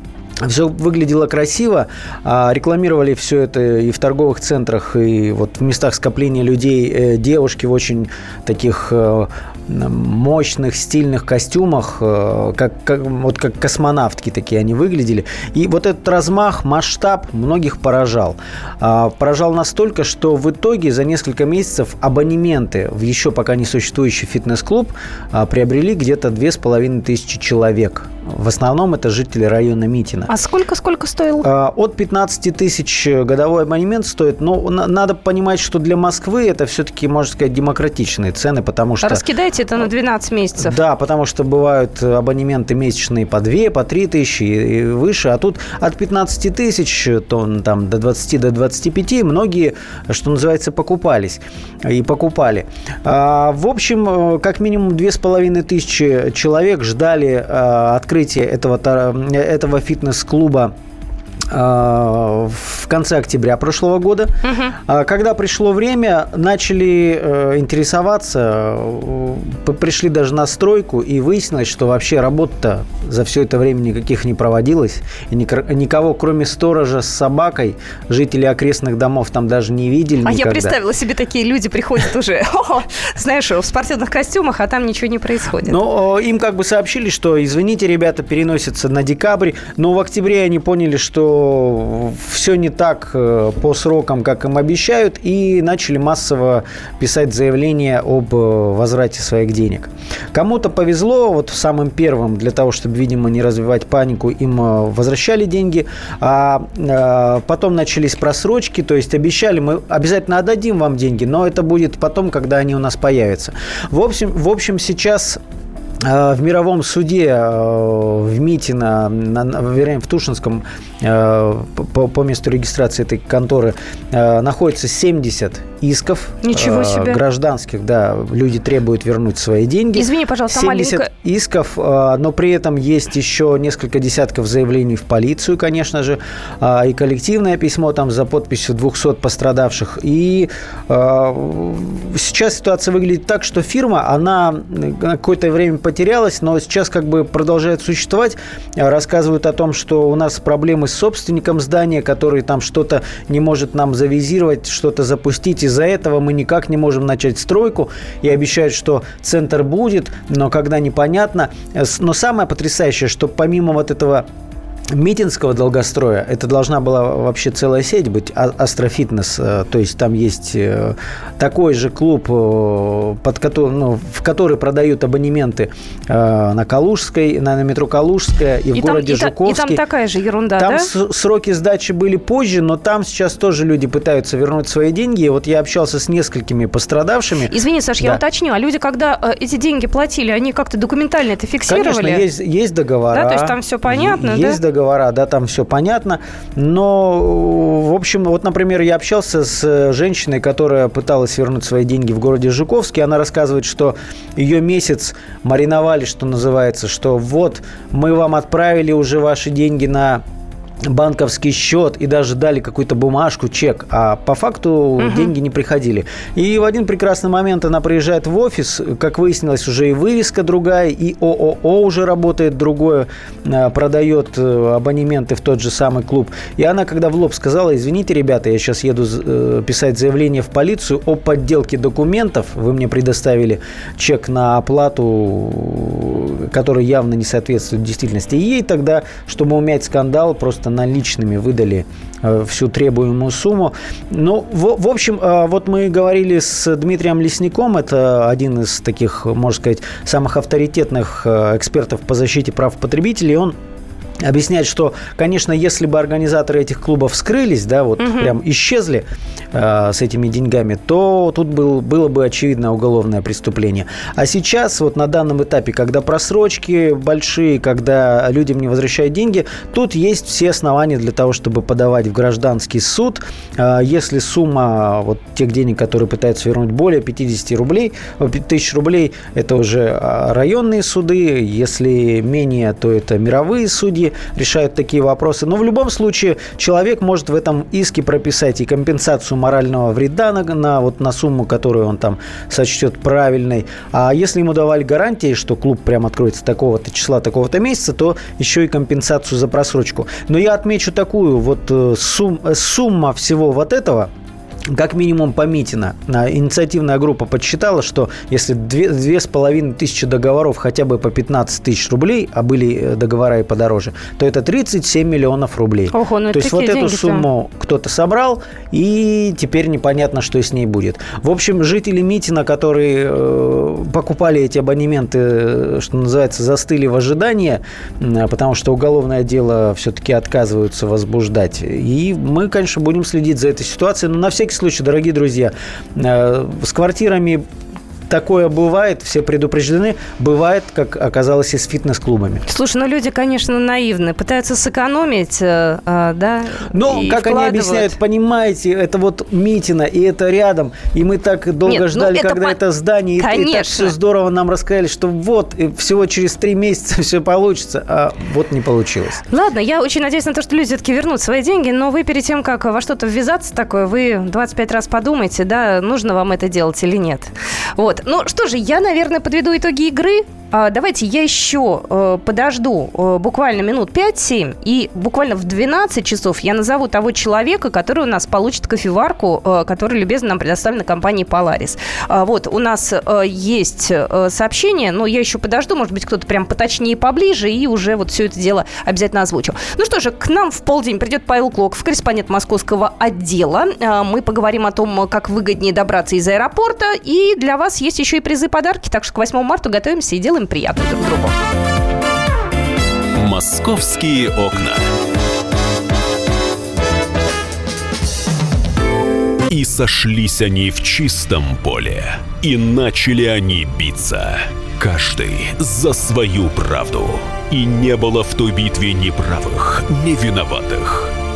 все выглядело красиво, а рекламировали все это и в торговых центрах, и вот в местах скопления людей э, девушки в очень таких э, мощных, стильных костюмах, э, как, как, вот как космонавтки такие они выглядели. И вот этот размах, масштаб многих поражал. А, поражал настолько, что в итоге за несколько месяцев абонементы в еще пока не существующий фитнес-клуб а, приобрели где-то две с половиной тысячи человек. В основном это жители района Митина. А сколько-сколько стоил? А, от 15 тысяч годовой абонемент стоит. Но надо понимать, что для Москвы это все-таки, можно сказать, демократичные цены, потому что... Раскидайте это на 12 месяцев. Да, потому что бывают абонементы месячные по 2, по 3 тысячи и выше, а тут от 15 тысяч то, там, до 20, до 25 многие, что называется, покупались и покупали. А, в общем, как минимум 2500 человек ждали а, открытия этого, этого фитнес-клуба в конце октября прошлого года. Угу. Когда пришло время, начали э, интересоваться, пришли даже на стройку и выяснилось, что вообще работа за все это время никаких не проводилось. И никого, кроме сторожа с собакой, жители окрестных домов там даже не видели А никогда. я представила себе, такие люди приходят уже, знаешь, в спортивных костюмах, а там ничего не происходит. Ну, им как бы сообщили, что, извините, ребята, переносятся на декабрь, но в октябре они поняли, что все не так э, по срокам, как им обещают, и начали массово писать заявления об э, возврате своих денег. Кому-то повезло, вот самым первым, для того, чтобы, видимо, не развивать панику, им э, возвращали деньги, а потом начались просрочки, то есть обещали, мы обязательно отдадим вам деньги, но это будет потом, когда они у нас появятся. В общем, в общем сейчас в мировом суде э, в Митино, вернее, в Тушинском, э, по, по месту регистрации этой конторы, находится 70 исков Ничего себе. гражданских. Да, люди требуют вернуть свои деньги. Извини, пожалуйста, 70 маленькая... исков, но при этом есть еще несколько десятков заявлений в полицию, конечно же, и коллективное письмо там за подписью 200 пострадавших. И сейчас ситуация выглядит так, что фирма, она какое-то время потерялась, но сейчас как бы продолжает существовать. Рассказывают о том, что у нас проблемы с собственником здания, который там что-то не может нам завизировать, что-то запустить. Из-за этого мы никак не можем начать стройку. И обещают, что центр будет, но когда непонятно. Но самое потрясающее, что помимо вот этого Митинского долгостроя, это должна была вообще целая сеть быть, а, Астрофитнес, э, то есть там есть э, такой же клуб, э, под который, ну, в который продают абонементы на Калужской, на, метро Калужская и, и в там, городе и Жуковский. И там такая же ерунда, Там да? сроки сдачи были позже, но там сейчас тоже люди пытаются вернуть свои деньги. И вот я общался с несколькими пострадавшими. Извини, Саш, да. я уточню, а люди, когда эти деньги платили, они как-то документально это фиксировали? Конечно, есть, есть договора. Да, то есть там все понятно, есть да? договора, да, там все понятно. Но, в общем, вот, например, я общался с женщиной, которая пыталась вернуть свои деньги в городе Жуковске. Она рассказывает, что ее месяц мариновали, что называется, что вот мы вам отправили уже ваши деньги на банковский счет и даже дали какую-то бумажку, чек, а по факту угу. деньги не приходили. И в один прекрасный момент она приезжает в офис, как выяснилось, уже и вывеска другая, и ООО уже работает другое, а, продает э, абонементы в тот же самый клуб. И она, когда в лоб сказала, извините, ребята, я сейчас еду э, писать заявление в полицию о подделке документов, вы мне предоставили чек на оплату, который явно не соответствует действительности. И ей тогда, чтобы умять скандал, просто просто наличными выдали э, всю требуемую сумму. Ну, в, в общем, э, вот мы говорили с Дмитрием Лесником, это один из таких, можно сказать, самых авторитетных э, экспертов по защите прав потребителей. Он объясняет, что, конечно, если бы организаторы этих клубов скрылись, да, вот угу. прям исчезли э, с этими деньгами, то тут был, было бы очевидно уголовное преступление. А сейчас, вот на данном этапе, когда просрочки большие, когда людям не возвращают деньги, тут есть все основания для того, чтобы подавать в гражданский суд. Э, если сумма вот тех денег, которые пытаются вернуть более 50 рублей, тысяч рублей, это уже а, районные суды, если менее, то это мировые судьи, решают такие вопросы. Но в любом случае человек может в этом иске прописать и компенсацию морального вреда на, на, вот, на сумму, которую он там сочтет правильной. А если ему давали гарантии, что клуб прям откроется такого-то числа, такого-то месяца, то еще и компенсацию за просрочку. Но я отмечу такую вот э, сум, э, сумма всего вот этого – как минимум по Митина. Инициативная группа подсчитала, что если две с половиной тысячи договоров хотя бы по 15 тысяч рублей, а были э, договора и подороже, то это 37 миллионов рублей. Ого, ну то есть вот эту сумму кто-то собрал, и теперь непонятно, что с ней будет. В общем, жители Митина, которые э, покупали эти абонементы, э, что называется, застыли в ожидании, потому что уголовное дело все-таки отказываются возбуждать. И мы, конечно, будем следить за этой ситуацией, но на всякий случай, дорогие друзья, э, с квартирами такое бывает, все предупреждены. Бывает, как оказалось, и с фитнес-клубами. Слушай, ну люди, конечно, наивны. Пытаются сэкономить, э, э, да, Но, как они объясняют, понимаете, это вот Митина, и это рядом. И мы так долго Нет, ну, ждали, ну, это когда по... это здание, конечно. и, и так все здорово нам рассказали, что вот, всего через три месяца все получится, а вот не получилось. Ладно, я очень надеюсь на то, что люди все-таки вернут свои деньги, но вы перед тем, как во что-то ввязаться такое, вы 25 раз подумайте, да, нужно вам это делать или нет. Вот. Ну что же, я, наверное, подведу итоги игры. а, давайте я еще э, подожду э, буквально минут 5-7, и буквально в 12 часов я назову того человека, который у нас получит кофеварку, э, которая любезно нам предоставлена компанией Polaris. А, вот, у нас есть сообщение, но я еще подожду, может быть, кто-то прям поточнее поближе, и уже вот все это дело обязательно озвучу. Ну что же, к нам в полдень придет Павел Клоков, корреспондент московского отдела. Мы поговорим о том, как выгоднее добраться из аэропорта, и для вас есть еще и призы подарки, так что к 8 марта готовимся и делаем приятно друг другу. Московские окна. И сошлись они в чистом поле, и начали они биться. Каждый за свою правду. И не было в той битве ни правых, ни виноватых.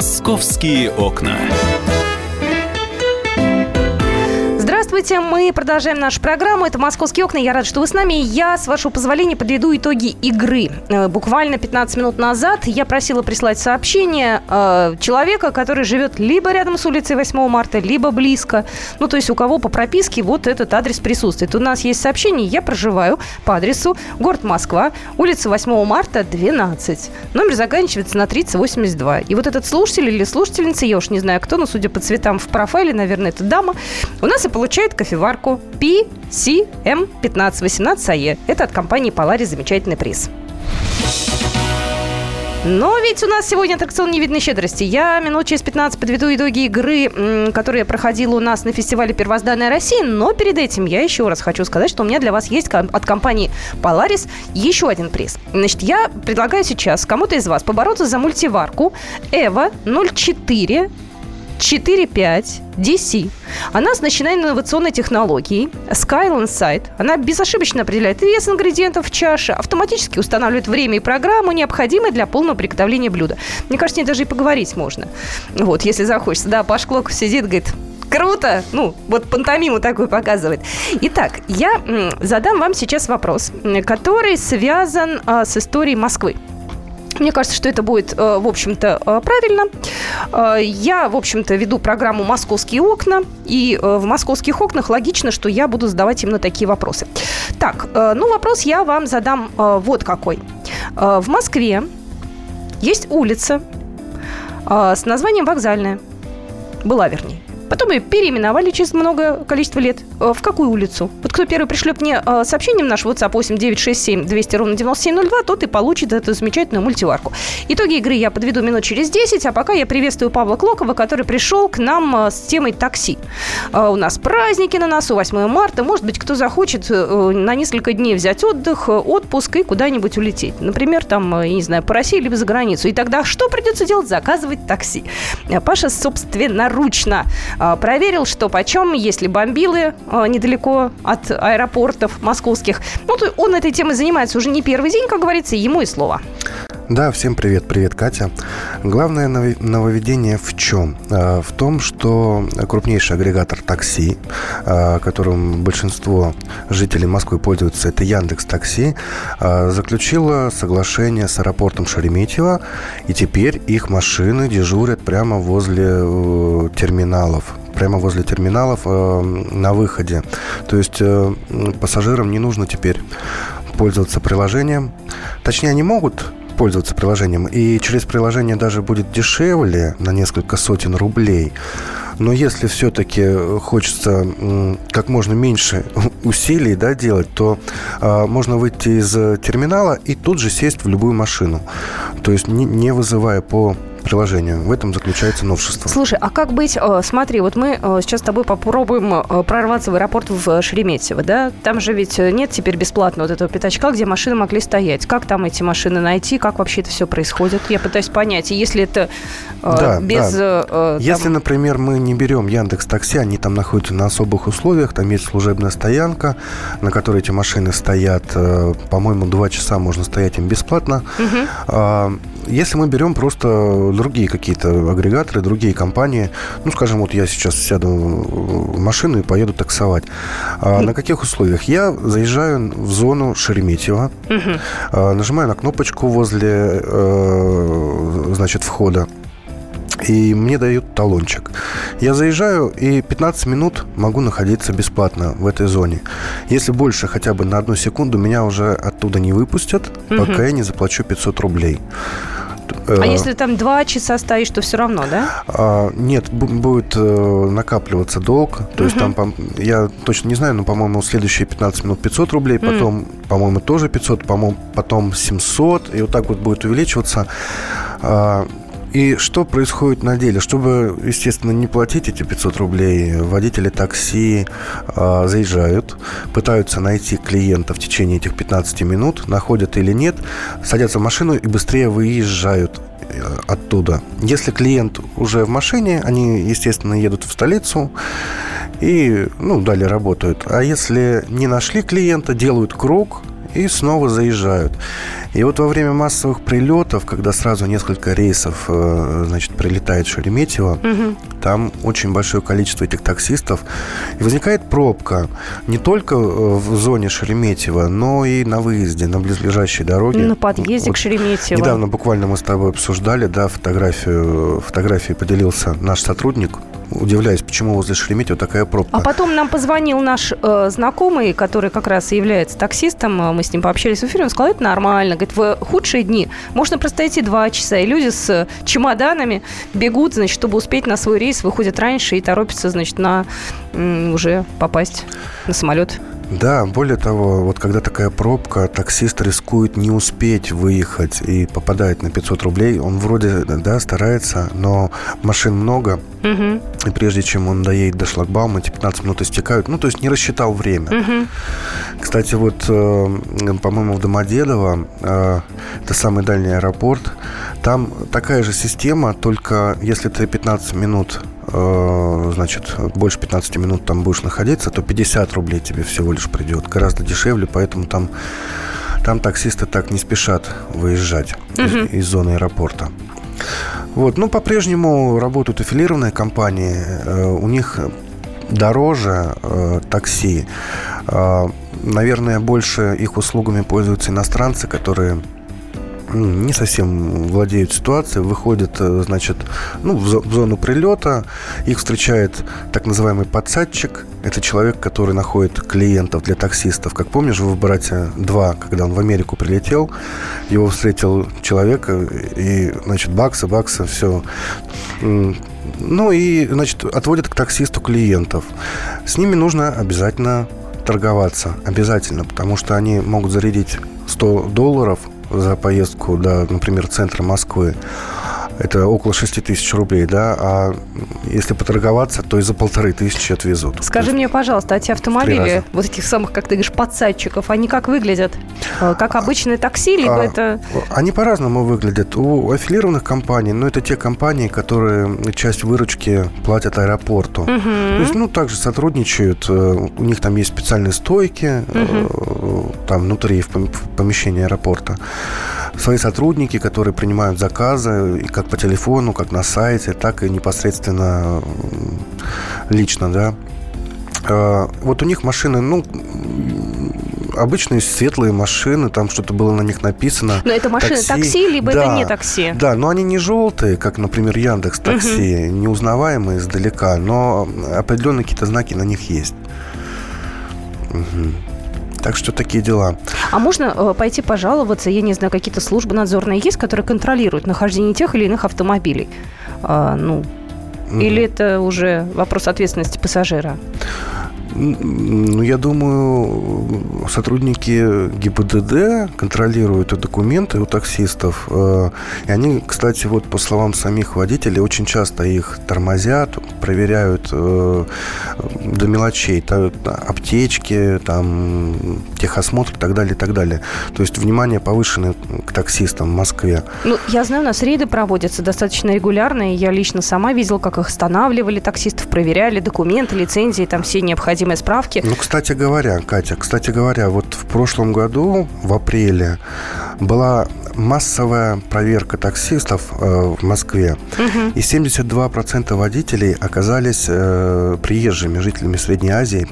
«Московские окна». Здравствуйте, мы продолжаем нашу программу. Это «Московские окна». Я рад, что вы с нами. Я, с вашего позволения, подведу итоги игры. Э, буквально 15 минут назад я просила прислать сообщение э, человека, который живет либо рядом с улицей 8 марта, либо близко. Ну, то есть у кого по прописке вот этот адрес присутствует. У нас есть сообщение. Я проживаю по адресу город Москва, улица 8 марта, 12. Номер заканчивается на 3082. И вот этот слушатель или слушательница, я уж не знаю кто, но судя по цветам в профайле, наверное, это дама, у нас и получает получает кофеварку PCM1518AE. Это от компании Polaris замечательный приз. Но ведь у нас сегодня аттракцион невидной щедрости. Я минут через 15 подведу итоги игры, которая проходила у нас на фестивале «Первозданная Россия». Но перед этим я еще раз хочу сказать, что у меня для вас есть от компании Polaris еще один приз. Значит, я предлагаю сейчас кому-то из вас побороться за мультиварку EVO 04 45 DC. Она оснащена инновационной технологией Skyline Sight. Она безошибочно определяет вес ингредиентов в чаше, автоматически устанавливает время и программу, необходимые для полного приготовления блюда. Мне кажется, не даже и поговорить можно. Вот, если захочется. Да, Паш Клоков сидит, говорит, круто! Ну, вот пантомиму такую показывает. Итак, я задам вам сейчас вопрос, который связан а, с историей Москвы. Мне кажется, что это будет, э, в общем-то, э, правильно. Э, я, в общем-то, веду программу «Московские окна», и в «Московских окнах» логично, что я буду задавать именно такие вопросы. Так, ну, вопрос я вам задам вот какой. В Москве есть улица с названием «Вокзальная». Была, вернее. Потом ее переименовали через много количество лет. Э, в какую улицу? Вот кто первый пришлет мне э, сообщение в наш WhatsApp 8967 200 ровно 9702, тот и получит эту замечательную мультиварку. Итоги игры я подведу минут через 10, а пока я приветствую Павла Клокова, который пришел к нам э, с темой такси. У нас праздники на носу, 8 марта. Может быть, кто захочет на несколько дней взять отдых, отпуск и куда-нибудь улететь. Например, там, я не знаю, по России либо за границу. И тогда что придется делать? Заказывать такси. Паша собственноручно проверил, что почем, если бомбилы а, недалеко от аэропортов московских. Ну, он этой темой занимается уже не первый день, как говорится, ему и слово. Да, всем привет, привет, Катя. Главное нововведение в чем? А, в том, что крупнейший агрегатор такси, которым большинство жителей Москвы пользуются, это Яндекс Такси, заключила соглашение с аэропортом Шереметьево, и теперь их машины дежурят прямо возле э, терминалов прямо возле терминалов э, на выходе. То есть э, пассажирам не нужно теперь пользоваться приложением. Точнее, они могут пользоваться приложением, и через приложение даже будет дешевле на несколько сотен рублей. Но если все-таки хочется как можно меньше усилий да, делать, то э, можно выйти из терминала и тут же сесть в любую машину. То есть не, не вызывая по приложению. В этом заключается новшество. Слушай, а как быть? Э, смотри, вот мы э, сейчас с тобой попробуем э, прорваться в аэропорт в Шереметьево, да? Там же ведь нет теперь бесплатно вот этого пятачка, где машины могли стоять. Как там эти машины найти? Как вообще это все происходит? Я пытаюсь понять. Если это да, без... Да. Там... Если, например, мы не берем Яндекс Такси, они там находятся на особых условиях, там есть служебная стоянка, на которой эти машины стоят, по-моему, два часа можно стоять им бесплатно. Угу. Если мы берем просто другие какие-то агрегаторы, другие компании, ну, скажем, вот я сейчас сяду в машину и поеду таксовать. А на каких условиях? Я заезжаю в зону Шереметьево, угу. нажимаю на кнопочку возле, э, значит, входа и мне дают талончик. Я заезжаю и 15 минут могу находиться бесплатно в этой зоне. Если больше хотя бы на одну секунду, меня уже оттуда не выпустят, угу. пока я не заплачу 500 рублей. А э, если там два часа стоишь, то все равно, да? А, нет, будет э, накапливаться долг. То есть там, я точно не знаю, но, по-моему, следующие 15 минут 500 рублей, потом, по-моему, тоже 500, по-моему, потом 700, и вот так вот будет увеличиваться. И что происходит на деле? Чтобы, естественно, не платить эти 500 рублей, водители такси э, заезжают, пытаются найти клиента в течение этих 15 минут, находят или нет, садятся в машину и быстрее выезжают э, оттуда. Если клиент уже в машине, они, естественно, едут в столицу и, ну, далее работают. А если не нашли клиента, делают круг, и снова заезжают. И вот во время массовых прилетов, когда сразу несколько рейсов, э, значит, прилетает Шереметьево, угу. там очень большое количество этих таксистов, и возникает пробка не только э, в зоне Шереметьево, но и на выезде, на близлежащей дороге. На подъезде вот к Шереметьево. Недавно буквально мы с тобой обсуждали, да, фотографию, фотографией поделился наш сотрудник, удивляюсь, почему возле Шереметьево такая пробка. А потом нам позвонил наш э, знакомый, который как раз является таксистом, мы с ним пообщались в эфире, он сказал, это нормально. Говорит, в худшие дни можно простоять и два часа, и люди с чемоданами бегут, значит, чтобы успеть на свой рейс, выходят раньше и торопятся, значит, на уже попасть на самолет. Да, более того, вот когда такая пробка, таксист рискует не успеть выехать и попадает на 500 рублей. Он вроде, да, старается, но машин много. Угу. И прежде чем он доедет до шлагбаума, эти 15 минут истекают. Ну, то есть не рассчитал время. Угу. Кстати, вот, э, по-моему, в Домодедово, э, это самый дальний аэропорт, там такая же система, только если ты 15 минут значит, больше 15 минут там будешь находиться, то 50 рублей тебе всего лишь придет. Гораздо дешевле, поэтому там, там таксисты так не спешат выезжать угу. из, из зоны аэропорта. Вот, ну, по-прежнему работают аффилированные компании. Э, у них дороже э, такси. Э, наверное, больше их услугами пользуются иностранцы, которые не совсем владеют ситуацией, выходят, э, значит, ну, в зону прилета, их встречает так называемый подсадчик. Это человек, который находит клиентов для таксистов. Как помнишь, в «Брате 2», когда он в Америку прилетел, его встретил человек, и, значит, баксы, баксы, все. Ну и, значит, отводят к таксисту клиентов. С ними нужно обязательно торговаться. Обязательно, потому что они могут зарядить 100 долларов за поездку до, например, центра Москвы это около 6 тысяч рублей, да, а если поторговаться, то и за полторы тысячи отвезут. Скажи мне, пожалуйста, а эти автомобили, вот этих самых, как ты говоришь, подсадчиков, они как выглядят? Э, как обычное такси, либо а, это... Они по-разному выглядят. У аффилированных компаний, ну, это те компании, которые часть выручки платят аэропорту. Угу. То есть, ну, также сотрудничают, э, у них там есть специальные стойки, угу. там внутри, в помещении аэропорта. Свои сотрудники, которые принимают заказы, как по телефону, как на сайте, так и непосредственно лично, да. А, вот у них машины, ну, обычные светлые машины, там что-то было на них написано. Но это машины такси, такси либо да, это не такси? Да, но они не желтые, как, например, Яндекс Такси, угу. неузнаваемые издалека, но определенные какие-то знаки на них есть. Угу. Так что такие дела. А можно э, пойти пожаловаться, я не знаю, какие-то службы надзорные есть, которые контролируют нахождение тех или иных автомобилей? А, ну, Или это уже вопрос ответственности пассажира? Ну, я думаю, сотрудники ГИБДД контролируют документы у таксистов. Э, и они, кстати, вот по словам самих водителей, очень часто их тормозят, проверяют э, до мелочей. Аптечки, там, техосмотр и так далее, и так далее. То есть внимание повышено к таксистам в Москве. Ну, я знаю, у нас рейды проводятся достаточно регулярно, и я лично сама видела, как их останавливали таксистов, проверяли документы, лицензии, там все необходимые справки. Ну, кстати говоря, Катя, кстати говоря, вот в прошлом году, в апреле, была массовая проверка таксистов э, в Москве. Угу. И 72% водителей оказались э, приезжими, жителями Средней Азии.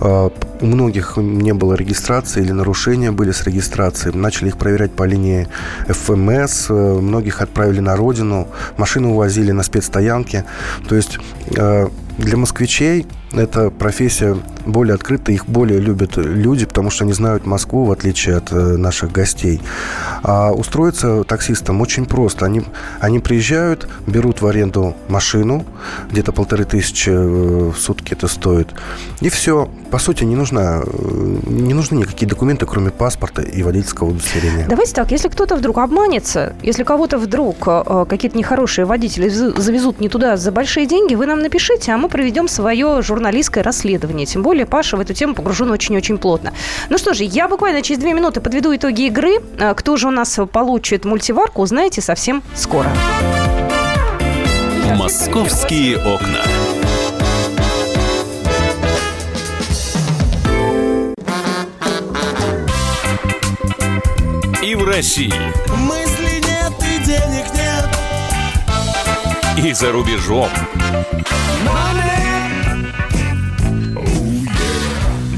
Э, у многих не было регистрации или нарушения были с регистрацией. Начали их проверять по линии ФМС. Э, многих отправили на родину. Машины увозили на спецстоянки. То есть э, для москвичей эта профессия более открыта, их более любят люди, потому что они знают Москву, в отличие от э, наших гостей. А устроиться таксистам очень просто. Они, они приезжают, берут в аренду машину, где-то полторы тысячи э, в сутки это стоит, и все. По сути, не, нужно, э, не нужны никакие документы, кроме паспорта и водительского удостоверения. Давайте так, если кто-то вдруг обманется, если кого-то вдруг какие-то нехорошие водители завезут не туда за большие деньги, вы нам напишите, а мы проведем свое журналистическое журналистское расследование. Тем более Паша в эту тему погружен очень-очень плотно. Ну что же, я буквально через две минуты подведу итоги игры. А, кто же у нас получит мультиварку, узнаете совсем скоро. Московские окна. И в России. Мысли нет и денег нет. И за рубежом. Money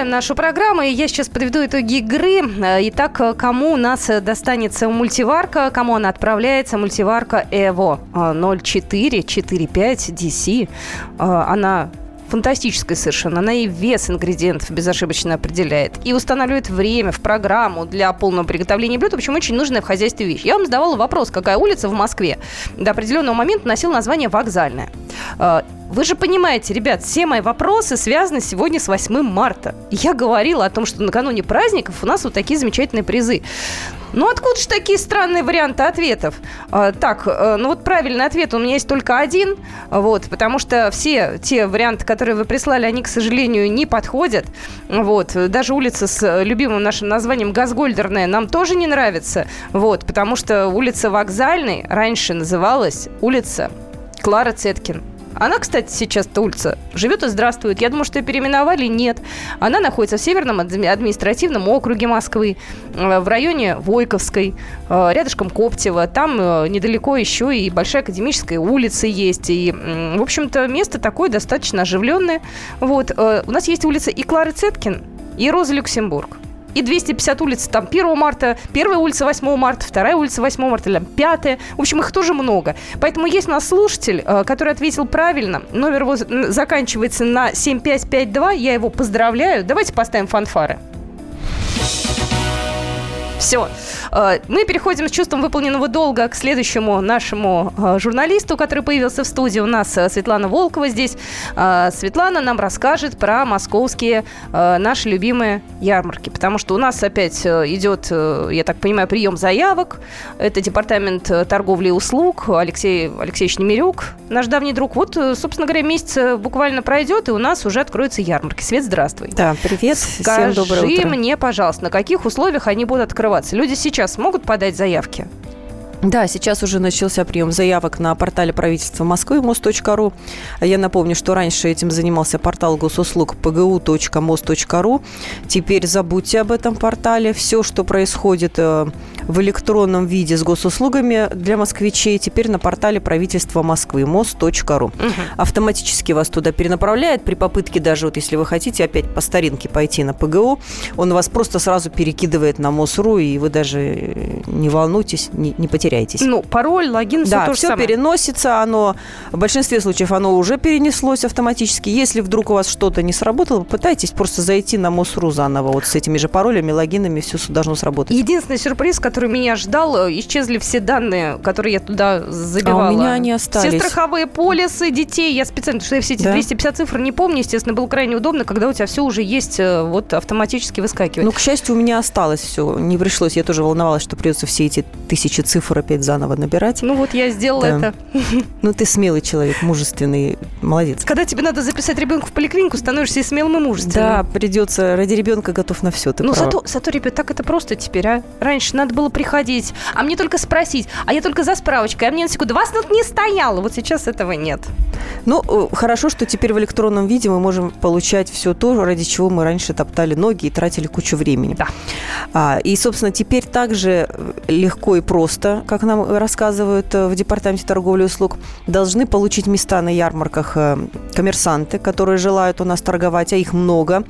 продолжаем нашу программу. Я сейчас подведу итоги игры. Итак, кому у нас достанется мультиварка, кому она отправляется, мультиварка Evo 0445 DC. Она фантастическая совершенно. Она и вес ингредиентов безошибочно определяет. И устанавливает время в программу для полного приготовления блюд. В общем, очень нужная в хозяйстве вещь. Я вам задавала вопрос, какая улица в Москве до определенного момента носила название «Вокзальная». А, вы же понимаете, ребят, все мои вопросы связаны сегодня с 8 марта. Я говорила о том, что накануне праздников у нас вот такие замечательные призы. Ну, откуда же такие странные варианты ответов? А, так, э, ну вот правильный ответ у меня есть только один, вот, потому что все те варианты, которые вы прислали, они, к сожалению, не подходят. Вот, даже улица с любимым нашим названием Газгольдерная нам тоже не нравится, вот, потому что улица Вокзальной раньше называлась улица Клара Цеткин. Она, кстати, сейчас эта улица живет и здравствует. Я думаю, что ее переименовали. Нет. Она находится в Северном административном округе Москвы, э, в районе Войковской, э, рядышком Коптева. Там э, недалеко еще и Большая Академическая улица есть. И, в общем-то, место такое достаточно оживленное. Вот. У нас есть улица и Клары Цеткин, и Роза Люксембург и 250 улиц, там 1 марта, первая улица 8 марта, вторая улица 8 марта, или пятая. В общем, их тоже много. Поэтому есть у нас слушатель, э, который ответил правильно. Номер его заканчивается на 7552. Я его поздравляю. Давайте поставим фанфары. Все. Э, мы переходим с чувством выполненного долга к следующему нашему э, журналисту, который появился в студии. У нас э, Светлана Волкова здесь. Светлана нам расскажет про московские наши любимые ярмарки. Потому что у нас опять идет, я так понимаю, прием заявок. Это департамент торговли и услуг. Алексей Алексеевич Немирюк, наш давний друг. Вот, собственно говоря, месяц буквально пройдет, и у нас уже откроются ярмарки. Свет, здравствуй. Да, привет. Скажи Всем доброе утро. мне, пожалуйста, на каких условиях они будут открываться? Люди сейчас могут подать заявки? Да, сейчас уже начался прием заявок на портале правительства Москвы мост.ру. Я напомню, что раньше этим занимался портал госуслуг pgu.мост.ру. Теперь забудьте об этом портале. Все, что происходит э, в электронном виде с госуслугами для москвичей, теперь на портале правительства Москвы мост.ру. Угу. Автоматически вас туда перенаправляет. При попытке даже, вот если вы хотите опять по старинке пойти на ПГУ, он вас просто сразу перекидывает на МОСРУ, и вы даже э, не волнуйтесь, не, не потеряете теряетесь. Ну, пароль, логин, все да, то же все самое. переносится, оно в большинстве случаев оно уже перенеслось автоматически. Если вдруг у вас что-то не сработало, попытайтесь просто зайти на МОСРУ заново. Вот с этими же паролями, логинами все должно сработать. Единственный сюрприз, который меня ждал, э, исчезли все данные, которые я туда забивала. А у меня они остались. Все страховые полисы детей. Я специально, что я все эти да? 250 цифр не помню, естественно, было крайне удобно, когда у тебя все уже есть, э, вот автоматически выскакивает. Ну, к счастью, у меня осталось все. Не пришлось. Я тоже волновалась, что придется все эти тысячи цифр опять заново набирать. Ну вот я сделала да. это. Ну ты смелый человек, мужественный, молодец. Когда тебе надо записать ребенка в поликлинику, становишься и смелым, и мужественным. Да, придется ради ребенка готов на все. Ты ну зато, зато, ребят, так это просто теперь, а? Раньше надо было приходить, а мне только спросить, а я только за справочкой, а мне на секунду, вас тут не стояло. Вот сейчас этого нет. Ну, э, хорошо, что теперь в электронном виде мы можем получать все то, ради чего мы раньше топтали ноги и тратили кучу времени. Да. А, и, собственно, теперь также легко и просто, как нам рассказывают э, в Департаменте торговли и услуг, должны получить места на ярмарках э, коммерсанты, которые желают у нас торговать, а их много.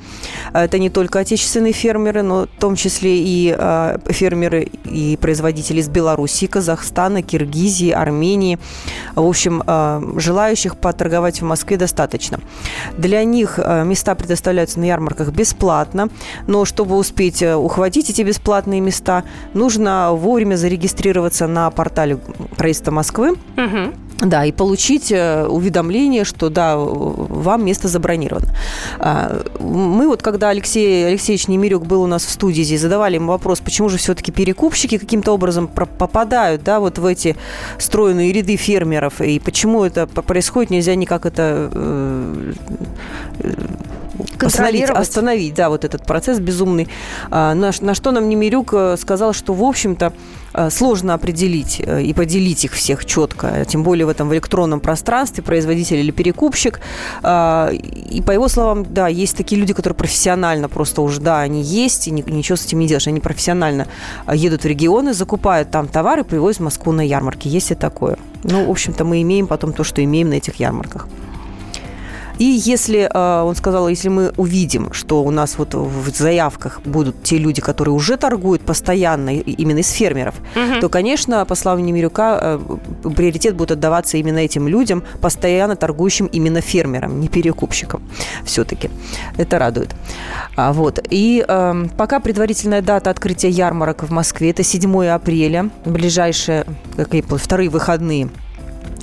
Это не только отечественные фермеры, но в том числе и э, фермеры и производители из Беларуси, Казахстана, Киргизии, Армении. В общем, желающих поторговать в Москве достаточно. Для них места предоставляются на ярмарках бесплатно, но чтобы успеть ухватить эти бесплатные места, нужно вовремя зарегистрироваться на портале правительства Москвы. Угу. Да, и получить э, уведомление, что да, вам место забронировано. А, мы вот, когда Алексей Алексеевич Немирюк был у нас в студии здесь, задавали ему вопрос, почему же все-таки перекупщики каким-то образом попадают, да, вот в эти стройные ряды фермеров, и почему это происходит, нельзя никак это э, остановить, остановить, да, вот этот процесс безумный. А, на, на что нам Немирюк э, сказал, что, в общем-то, Э, сложно определить э, и поделить их всех четко, тем более в этом в электронном пространстве, производитель или перекупщик. А, и по его словам, да, есть такие люди, которые профессионально просто уже, да, они есть, и ничего с этим не делаешь. Они профессионально едут в регионы, закупают там товары, привозят в Москву на ярмарки. Есть и такое. Ну, в общем-то, мы имеем потом то, что имеем на этих ярмарках. И если, э, он сказал, если мы увидим, что у нас вот в заявках будут те люди, которые уже торгуют постоянно именно из фермеров, угу. то, конечно, по словам Немирюка, э, приоритет будет отдаваться именно этим людям, постоянно торгующим именно фермерам, не перекупщикам все-таки. Это радует. А, вот. И э, пока предварительная дата открытия ярмарок в Москве – это 7 апреля, ближайшие, какие вторые выходные –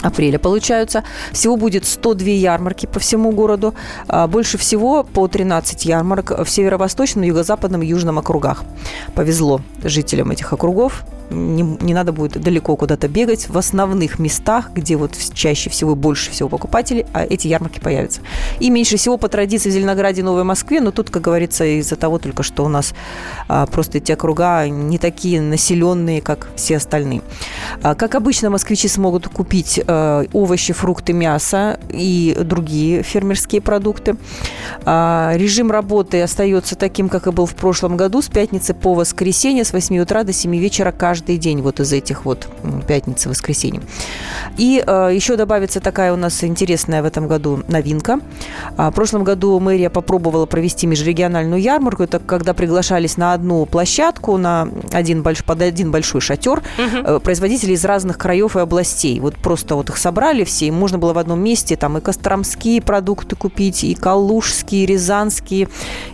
апреля получаются. Всего будет 102 ярмарки по всему городу. А, больше всего по 13 ярмарок в северо-восточном, юго-западном и южном округах. Повезло жителям этих округов не, не надо будет далеко куда-то бегать. В основных местах, где вот чаще всего больше всего покупателей, а эти ярмарки появятся. И меньше всего по традиции в Зеленограде и Новой Москве, но тут, как говорится, из-за того только, что у нас а, просто эти округа не такие населенные, как все остальные. А, как обычно, москвичи смогут купить а, овощи, фрукты, мясо и другие фермерские продукты. А, режим работы остается таким, как и был в прошлом году, с пятницы по воскресенье с 8 утра до 7 вечера каждый каждый день вот из этих вот пятницы, воскресенье. И э, еще добавится такая у нас интересная в этом году новинка. А, в прошлом году мэрия попробовала провести межрегиональную ярмарку. Это когда приглашались на одну площадку, на один больш, под один большой шатер угу. производители из разных краев и областей. Вот просто вот их собрали все, и можно было в одном месте там и костромские продукты купить, и калужские, и рязанские,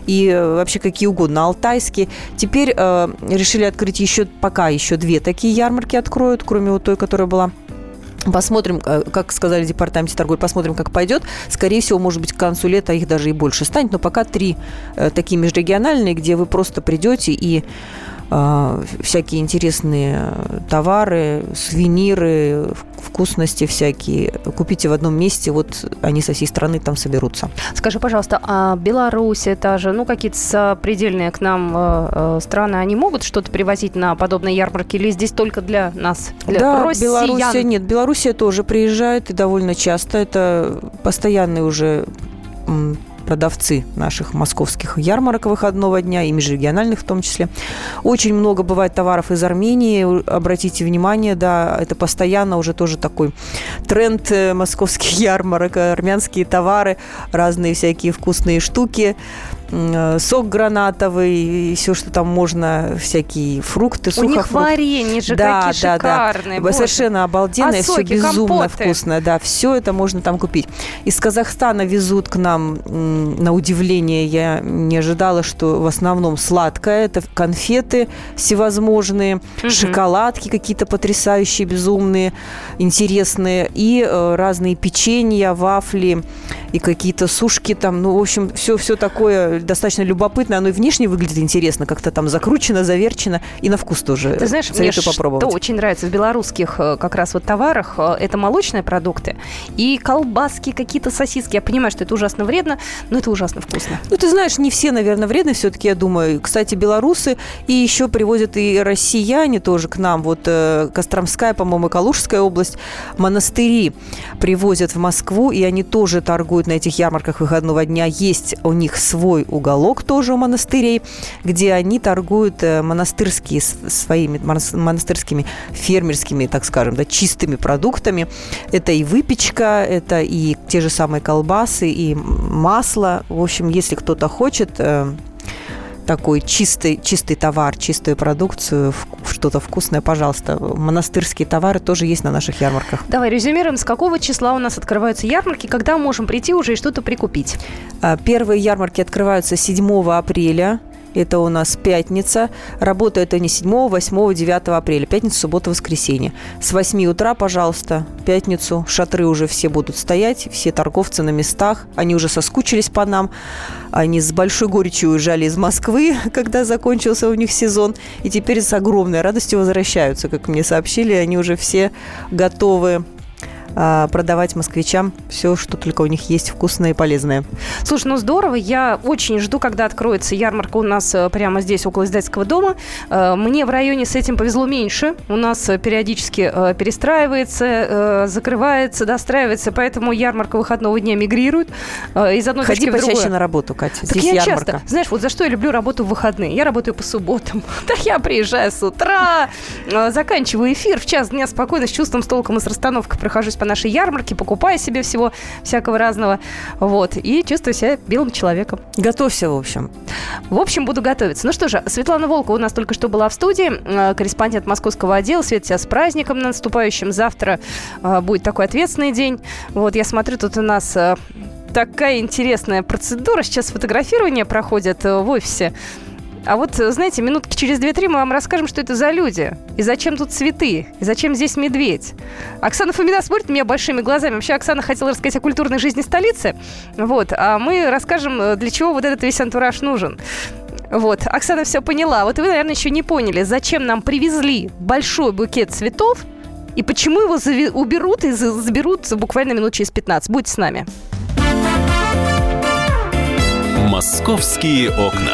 и э, вообще какие угодно, алтайские. Теперь э, решили открыть еще пока еще еще две такие ярмарки откроют, кроме вот той, которая была Посмотрим, э, как сказали департаменте торговли, посмотрим, как пойдет. Скорее всего, может быть, к концу лета их даже и больше станет. Но пока три э, такие межрегиональные, где вы просто придете и всякие интересные товары, сувениры, вкусности всякие. Купите в одном месте, вот они со всей страны там соберутся. Скажи, пожалуйста, а Беларусь, это же, ну, какие-то сопредельные к нам э, э, страны, они могут что-то привозить на подобные ярмарки или здесь только для нас, для да, россиян? Белоруссия, нет, Белоруссия тоже приезжает и довольно часто. Это постоянный уже продавцы наших московских ярмарок выходного дня и межрегиональных в том числе. Очень много бывает товаров из Армении. Обратите внимание, да, это постоянно уже тоже такой тренд э, московских ярмарок. Армянские товары, разные всякие вкусные штуки. Э, сок гранатовый, и все, что там можно, всякие фрукты, У них варенье же да, какие да, шикарные. Да. Совершенно обалденное, а все соки, безумно компоты? вкусное. Да, все это можно там купить. Из Казахстана везут к нам, на удивление, я не ожидала, что в основном сладкое. Это конфеты всевозможные, Мгм. шоколадки какие-то потрясающие, безумные, интересные. И э, разные печенья, вафли и какие-то сушки там. Ну, в общем, все, все такое достаточно любопытно. Оно и внешне выглядит интересно, как-то там закручено, заверчено. И на вкус тоже Ты знаешь, мне советую что попробовать. очень нравится в белорусских э, как раз вот товарах, э, это молочные продукты и колбаски, какие-то сосиски. Я понимаю, что это ужасно вредно, но это ужасно вкусно. Ну, ты знаешь, не все, наверное, вредны все-таки, я думаю. Кстати, белорусы и еще привозят и россияне тоже к нам. Вот э, Костромская, по-моему, Калужская область. Монастыри привозят в Москву, и они тоже торгуют на этих ярмарках выходного дня. Есть у них свой уголок тоже у монастырей, где они торгуют э, монастырские своими монас- монастырскими фермерскими, так скажем, да, чистыми продуктами. Это и выпечка, это и те же самые колбасы, и масло. В общем, если кто-то хочет э, такой чистый, чистый товар, чистую продукцию, что-то вкусное, пожалуйста. Монастырские товары тоже есть на наших ярмарках. Давай резюмируем, с какого числа у нас открываются ярмарки, когда можем прийти уже и что-то прикупить. А, Первые ярмарки открываются 7 апреля. Это у нас пятница. Работают они 7, 8, 9 апреля. Пятница, суббота, воскресенье. С 8 утра, пожалуйста, пятницу. Шатры уже все будут стоять. Все торговцы на местах. Они уже соскучились по нам. Они с большой горечью уезжали из Москвы, когда закончился у них сезон. И теперь с огромной радостью возвращаются. Как мне сообщили, они уже все готовы продавать москвичам все, что только у них есть вкусное и полезное. Слушай, ну здорово. Я очень жду, когда откроется ярмарка у нас э, прямо здесь, около издательского дома. Э, Мне в районе с этим повезло меньше. У нас э, периодически перестраивается, закрывается, достраивается, поэтому ярмарка выходного дня мигрирует из одной Ходи точки в почаще другую. на работу, Катя. Так Здесь я ярмарка. часто, знаешь, вот за что я люблю работу в выходные. Я работаю по субботам. Так я приезжаю с утра, заканчиваю эфир в час дня спокойно, с чувством, с толком и с расстановкой прохожусь по нашей ярмарке, покупаю себе всего всякого разного. Вот. И чувствую себя белым человеком. Готовься, в общем. В общем, буду готовиться. Ну что же, Светлана Волкова у нас только что была в студии, э, корреспондент московского отдела. Свет, тебя с праздником наступающим. Завтра э, будет такой ответственный день. Вот, я смотрю, тут у нас э, такая интересная процедура. Сейчас фотографирование проходит в офисе. А вот, э, знаете, минутки через 2-3 мы вам расскажем, что это за люди. И зачем тут цветы. И зачем здесь медведь. Оксана Фомина смотрит меня большими глазами. Вообще, Оксана хотела рассказать о культурной жизни столицы. Вот. А мы расскажем, э, для чего вот этот весь антураж нужен. Вот, Оксана все поняла. Вот вы, наверное, еще не поняли, зачем нам привезли большой букет цветов и почему его зави- уберут и за- заберут буквально минут через 15. Будьте с нами. Московские окна.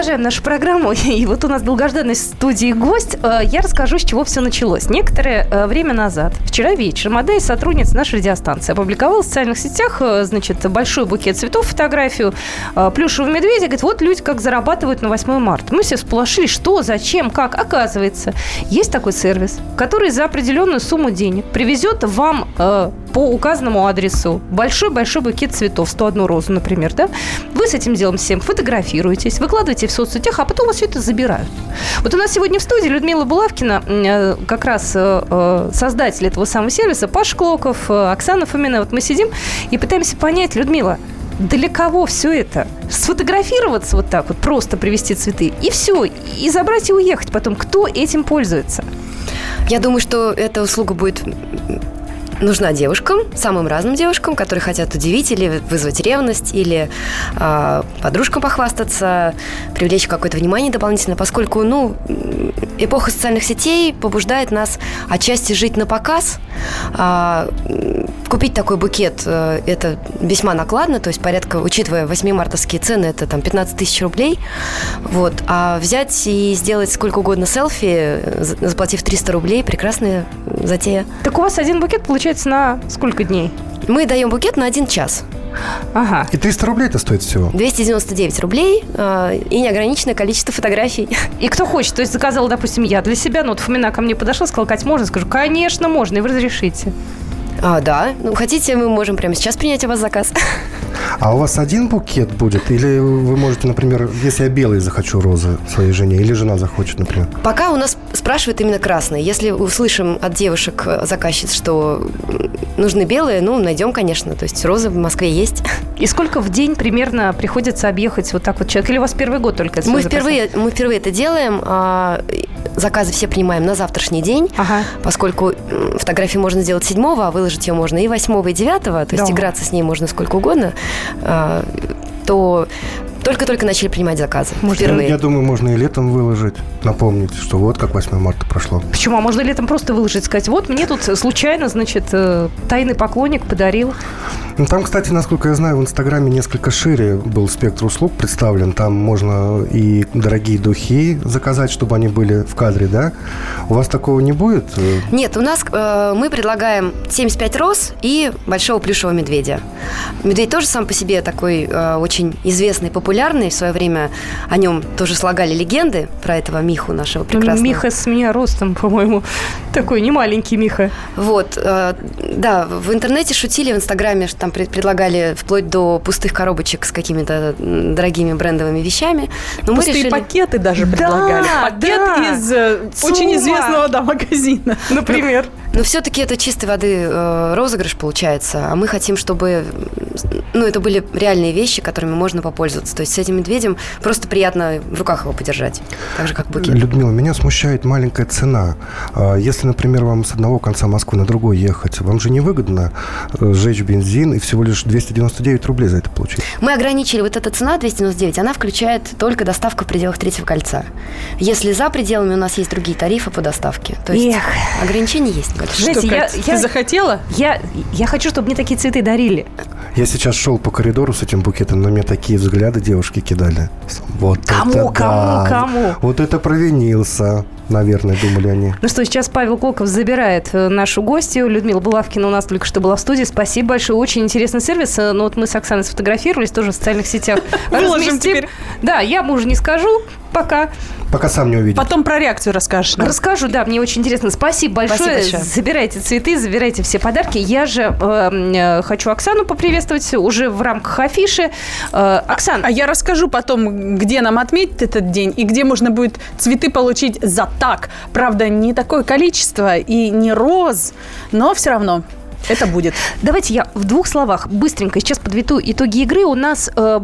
Продолжаем нашу программу. И вот у нас долгожданный студии гость. Э, я расскажу, с чего все началось. Некоторое э, время назад, вчера вечером, одна из сотрудниц нашей радиостанции опубликовала в социальных сетях, э, значит, большой букет цветов, фотографию плюшевого медведя. Говорит, вот люди как зарабатывают на 8 марта. Мы все сполошились, что, зачем, как. Оказывается, есть такой сервис, который за определенную сумму денег привезет вам по указанному адресу большой-большой букет цветов, 101 розу, например, да? Вы с этим делом всем фотографируетесь, выкладываете в соцсетях, а потом вас все это забирают. Вот у нас сегодня в студии Людмила Булавкина, э, как раз э, э, создатель этого самого сервиса, Паш Клоков, Оксана Фомина. Вот мы сидим и пытаемся понять, Людмила, для кого все это? Сфотографироваться вот так вот, просто привезти цветы, и все, и забрать и уехать потом. Кто этим пользуется? Я думаю, что эта услуга будет нужна девушкам, самым разным девушкам, которые хотят удивить или вызвать ревность, или э, подружкам похвастаться, привлечь какое-то внимание дополнительно, поскольку, ну, эпоха социальных сетей побуждает нас отчасти жить на показ. Э, купить такой букет э, это весьма накладно, то есть порядка, учитывая 8 мартовские цены, это там 15 тысяч рублей. Вот. А взять и сделать сколько угодно селфи, заплатив 300 рублей, прекрасная затея. Так у вас один букет получается на сколько дней? Мы даем букет на один час. Ага. И 300 рублей это стоит всего? 299 рублей э, и неограниченное количество фотографий. И кто хочет, то есть заказала, допустим, я для себя, ну вот Фомина ко мне подошла, сказала, Кать, можно? Скажу, конечно, можно, и вы разрешите. А, да. Ну, хотите, мы можем прямо сейчас принять у вас заказ. А у вас один букет будет? Или вы можете, например, если я белый захочу розы своей жене, или жена захочет, например? Пока у нас спрашивают именно красные. Если услышим от девушек э, заказчиц, что нужны белые, ну, найдем, конечно. То есть розы в Москве есть. И сколько в день примерно приходится объехать вот так вот человек? Или у вас первый год только это мы впервые, мы впервые это делаем. А, заказы все принимаем на завтрашний день, ага. поскольку фотографию можно сделать 7 а выложить ее можно и 8 и 9 то есть да. играться с ней можно сколько угодно, то только-только начали принимать заказы. Может, я, я думаю, можно и летом выложить, напомнить, что вот как 8 марта прошло. Почему? А можно летом просто выложить, сказать, вот мне тут случайно, значит, э, тайный поклонник подарил. Ну, там, кстати, насколько я знаю, в Инстаграме несколько шире был спектр услуг представлен. Там можно и дорогие духи заказать, чтобы они были в кадре, да? У вас такого не будет? Нет, у нас э, мы предлагаем 75 роз и большого плюшевого медведя. Медведь тоже сам по себе такой э, очень известный, популярный. В свое время о нем тоже слагали легенды про этого Миху нашего ну, прекрасного. Миха с меня ростом, по-моему, такой не маленький Миха. Вот, э, да, в интернете шутили в Инстаграме, что там предлагали вплоть до пустых коробочек с какими-то дорогими брендовыми вещами. Но Пустые мы решили... пакеты даже предлагали. Да, Пакет да. из э, очень известного да, магазина, например. Но все-таки это чистой воды э, розыгрыш получается, а мы хотим, чтобы ну, это были реальные вещи, которыми можно попользоваться. То есть с этим медведем просто приятно в руках его подержать, так же, как букет. Людмила, меня смущает маленькая цена. А если, например, вам с одного конца Москвы на другой ехать, вам же невыгодно э, сжечь бензин и всего лишь 299 рублей за это получить? Мы ограничили вот эта цена 299, она включает только доставку в пределах третьего кольца. Если за пределами у нас есть другие тарифы по доставке. То есть Эх. ограничения есть. Знаете, я, я, ты захотела? Я, я хочу, чтобы мне такие цветы дарили. Я сейчас шел по коридору с этим букетом, на меня такие взгляды девушки кидали. Вот кому, это, кому, да. кому? Вот это провинился наверное, думали они. Ну что, сейчас Павел Колков забирает э, нашу гостью. Людмила Булавкина у нас только что была в студии. Спасибо большое. Очень интересный сервис. Э, ну вот мы с Оксаной сфотографировались тоже в социальных сетях. Выложим теперь. Да, я мужу не скажу пока. Пока сам не увидишь. Потом про реакцию расскажешь. Нам. Расскажу, да, мне очень интересно. Спасибо большое. Спасибо большое. Забирайте цветы, забирайте все подарки. Я же эм, э, хочу Оксану поприветствовать уже в рамках афиши. Э, Оксана. А я расскажу потом, где нам отметить этот день и где можно будет цветы получить за так. Правда, не такое количество и не роз, но все равно это будет. Давайте я в двух словах быстренько сейчас подведу итоги игры. У нас э,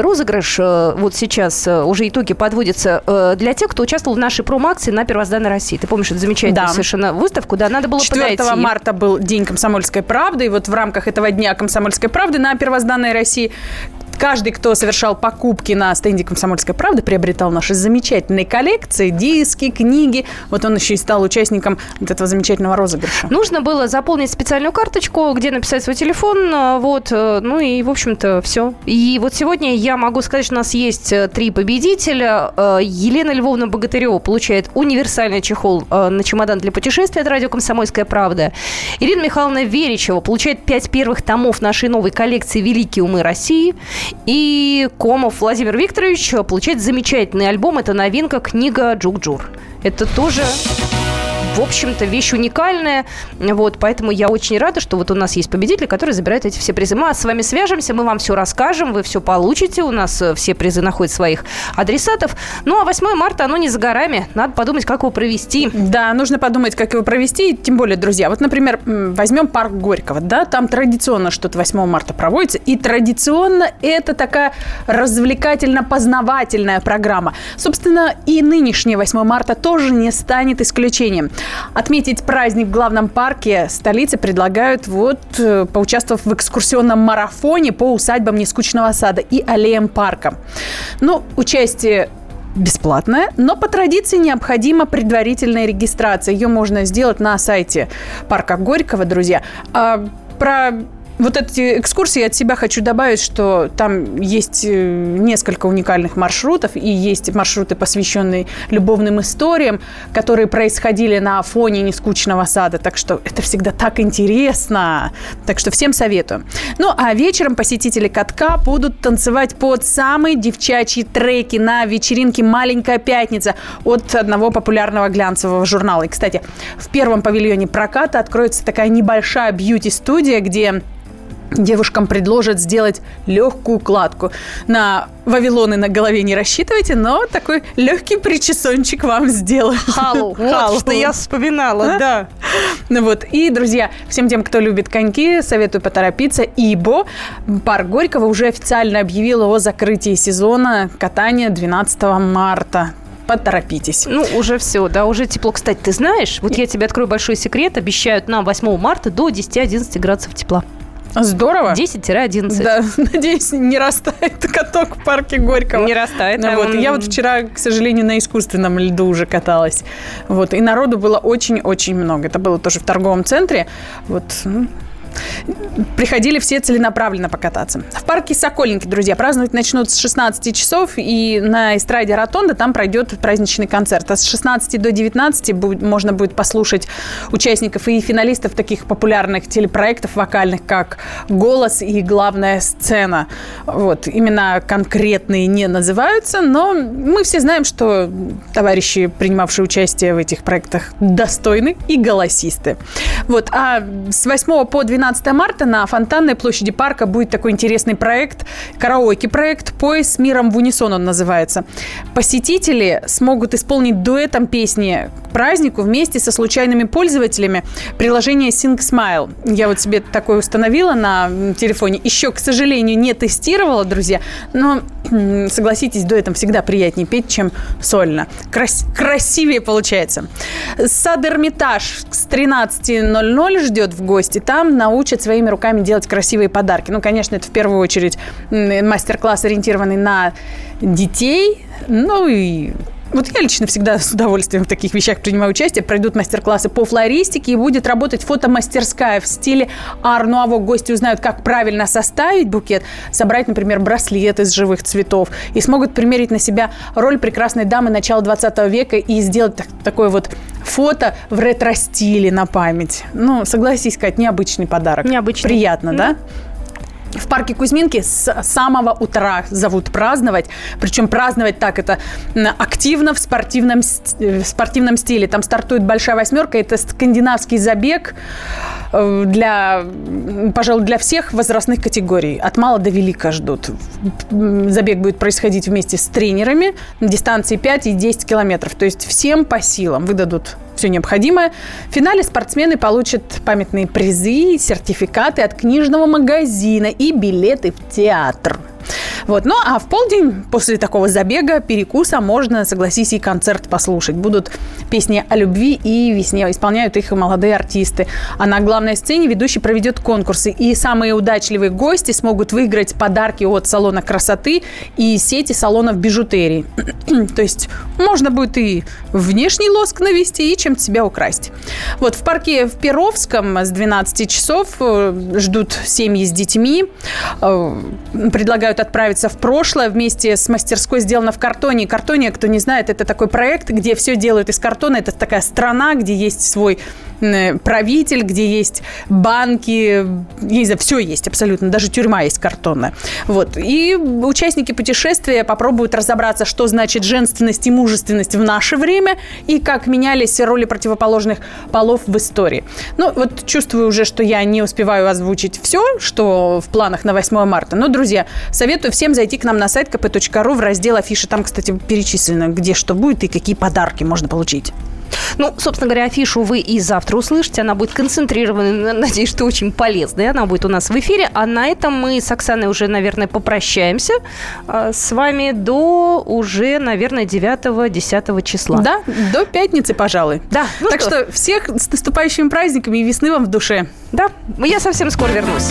розыгрыш, э, вот сейчас э, уже итоги подводятся э, для тех, кто участвовал в нашей промо-акции на Первозданной России. Ты помнишь эту замечательную да. совершенно выставку, да, надо было 4 подойти. марта был День комсомольской правды, и вот в рамках этого дня комсомольской правды на Первозданной России Каждый, кто совершал покупки на стенде «Комсомольской правды», приобретал наши замечательные коллекции, диски, книги. Вот он еще и стал участником вот этого замечательного розыгрыша. Нужно было заполнить специальную карточку, где написать свой телефон, а, вот, э, ну и, в общем-то, все. И вот сегодня я могу сказать, что у нас есть э, три победителя. Э, Елена Львовна Богатырева получает универсальный чехол на чемодан для путешествия от радио «Комсомольская правда». Ирина Михайловна Веричева получает пять первых томов нашей новой коллекции «Великие умы России». И Комов Владимир Викторович получает замечательный альбом. Это новинка книга Джугджур. Это тоже в общем-то, вещь уникальная. Вот, поэтому я очень рада, что вот у нас есть победитель, который забирает эти все призы. Мы с вами свяжемся, мы вам все расскажем, вы все получите. У нас э, все призы находят своих адресатов. Ну, а 8 марта, оно не за горами. Надо подумать, как его провести. Да, нужно подумать, как его провести. Тем более, друзья, вот, например, возьмем парк Горького, да, там традиционно что-то 8 марта проводится, и традиционно это такая развлекательно-познавательная программа. Собственно, и нынешнее 8 марта тоже не станет исключением. Отметить праздник в главном парке столицы предлагают вот э, поучаствовав в экскурсионном марафоне по усадьбам Нескучного сада и аллеям парка. Ну, участие бесплатная, но по традиции необходима предварительная регистрация. Ее можно сделать на сайте парка Горького, друзья. А про вот эти экскурсии от себя хочу добавить, что там есть э, несколько уникальных маршрутов, и есть маршруты, посвященные любовным историям, которые происходили на фоне нескучного сада. Так что это всегда так интересно. Так что всем советую. Ну, а вечером посетители катка будут танцевать под самые девчачьи треки на вечеринке «Маленькая пятница» от одного популярного глянцевого журнала. И, кстати, в первом павильоне проката откроется такая небольшая бьюти-студия, где девушкам предложат сделать легкую укладку. На Вавилоны на голове не рассчитывайте, но такой легкий причесончик вам сделают. Халу. Вот, что я вспоминала, да. Ну вот. И, друзья, всем тем, кто любит коньки, советую поторопиться, ибо парк Горького уже официально объявил о закрытии сезона катания 12 марта поторопитесь. Ну, уже все, да, уже тепло. Кстати, ты знаешь, вот я тебе открою большой секрет, обещают нам 8 марта до 10-11 градусов тепла. Здорово. 10-11. Да, надеюсь, не растает каток в парке Горького. Не растает. Ну, вот. Я вот вчера, к сожалению, на искусственном льду уже каталась. Вот. И народу было очень-очень много. Это было тоже в торговом центре. Вот приходили все целенаправленно покататься. В парке Сокольники, друзья, праздновать начнут с 16 часов, и на эстраде Ротонда там пройдет праздничный концерт. А с 16 до 19 будет, можно будет послушать участников и финалистов таких популярных телепроектов вокальных, как «Голос» и «Главная сцена». Вот, именно конкретные не называются, но мы все знаем, что товарищи, принимавшие участие в этих проектах, достойны и голосисты. Вот, а с 8 по 12 12 марта на Фонтанной площади парка будет такой интересный проект, караоке-проект «Поезд с миром в унисон» он называется. Посетители смогут исполнить дуэтом песни празднику вместе со случайными пользователями приложения Sing Smile. Я вот себе такое установила на телефоне. Еще, к сожалению, не тестировала, друзья, но согласитесь, дуэтом всегда приятнее петь, чем сольно. Крас- красивее получается. Сад Эрмитаж с 13.00 ждет в гости. Там на научат своими руками делать красивые подарки. Ну, конечно, это в первую очередь мастер-класс, ориентированный на детей, ну и вот я лично всегда с удовольствием в таких вещах принимаю участие. Пройдут мастер-классы по флористике и будет работать фотомастерская в стиле ар-нуаво. Гости узнают, как правильно составить букет, собрать, например, браслет из живых цветов и смогут примерить на себя роль прекрасной дамы начала 20 века и сделать так, такое вот фото в ретро-стиле на память. Ну, согласись, Кать, необычный подарок. Необычный. Приятно, mm-hmm. да? В парке Кузьминки с самого утра зовут праздновать. Причем праздновать так это активно в спортивном, в спортивном стиле. Там стартует большая восьмерка. Это скандинавский забег э, для, пожалуй, для всех возрастных категорий. От мала до велика ждут. Забег будет происходить вместе с тренерами на дистанции 5 и 10 километров. То есть всем по силам выдадут все необходимое. В финале спортсмены получат памятные призы, сертификаты от книжного магазина и билеты в театр. Вот. Ну, а в полдень после такого забега, перекуса, можно, согласись, и концерт послушать. Будут песни о любви и весне. Исполняют их молодые артисты. А на главной сцене ведущий проведет конкурсы. И самые удачливые гости смогут выиграть подарки от салона красоты и сети салонов бижутерии. То есть можно будет и внешний лоск навести, и чем-то себя украсть. Вот в парке в Перовском с 12 часов э, ждут семьи с детьми. Э, предлагают отправиться в прошлое вместе с мастерской «Сделано в картоне». Картоне, кто не знает, это такой проект, где все делают из картона. Это такая страна, где есть свой правитель, где есть банки, не знаю, все есть абсолютно, даже тюрьма есть картонная. Вот. И участники путешествия попробуют разобраться, что значит женственность и мужественность в наше время и как менялись роли противоположных полов в истории. Ну, вот чувствую уже, что я не успеваю озвучить все, что в планах на 8 марта. Но, друзья, советую всем зайти к нам на сайт kp.ru в раздел афиши. Там, кстати, перечислено, где что будет и какие подарки можно получить. Ну, собственно говоря, афишу вы и завтра услышите. Она будет концентрированной, надеюсь, что очень полезной. Она будет у нас в эфире. А на этом мы с Оксаной уже, наверное, попрощаемся а, с вами до уже, наверное, 9-10 числа. Да, до пятницы, пожалуй. Да. Ну так что? что всех с наступающими праздниками и весны вам в душе. Да, я совсем скоро вернусь.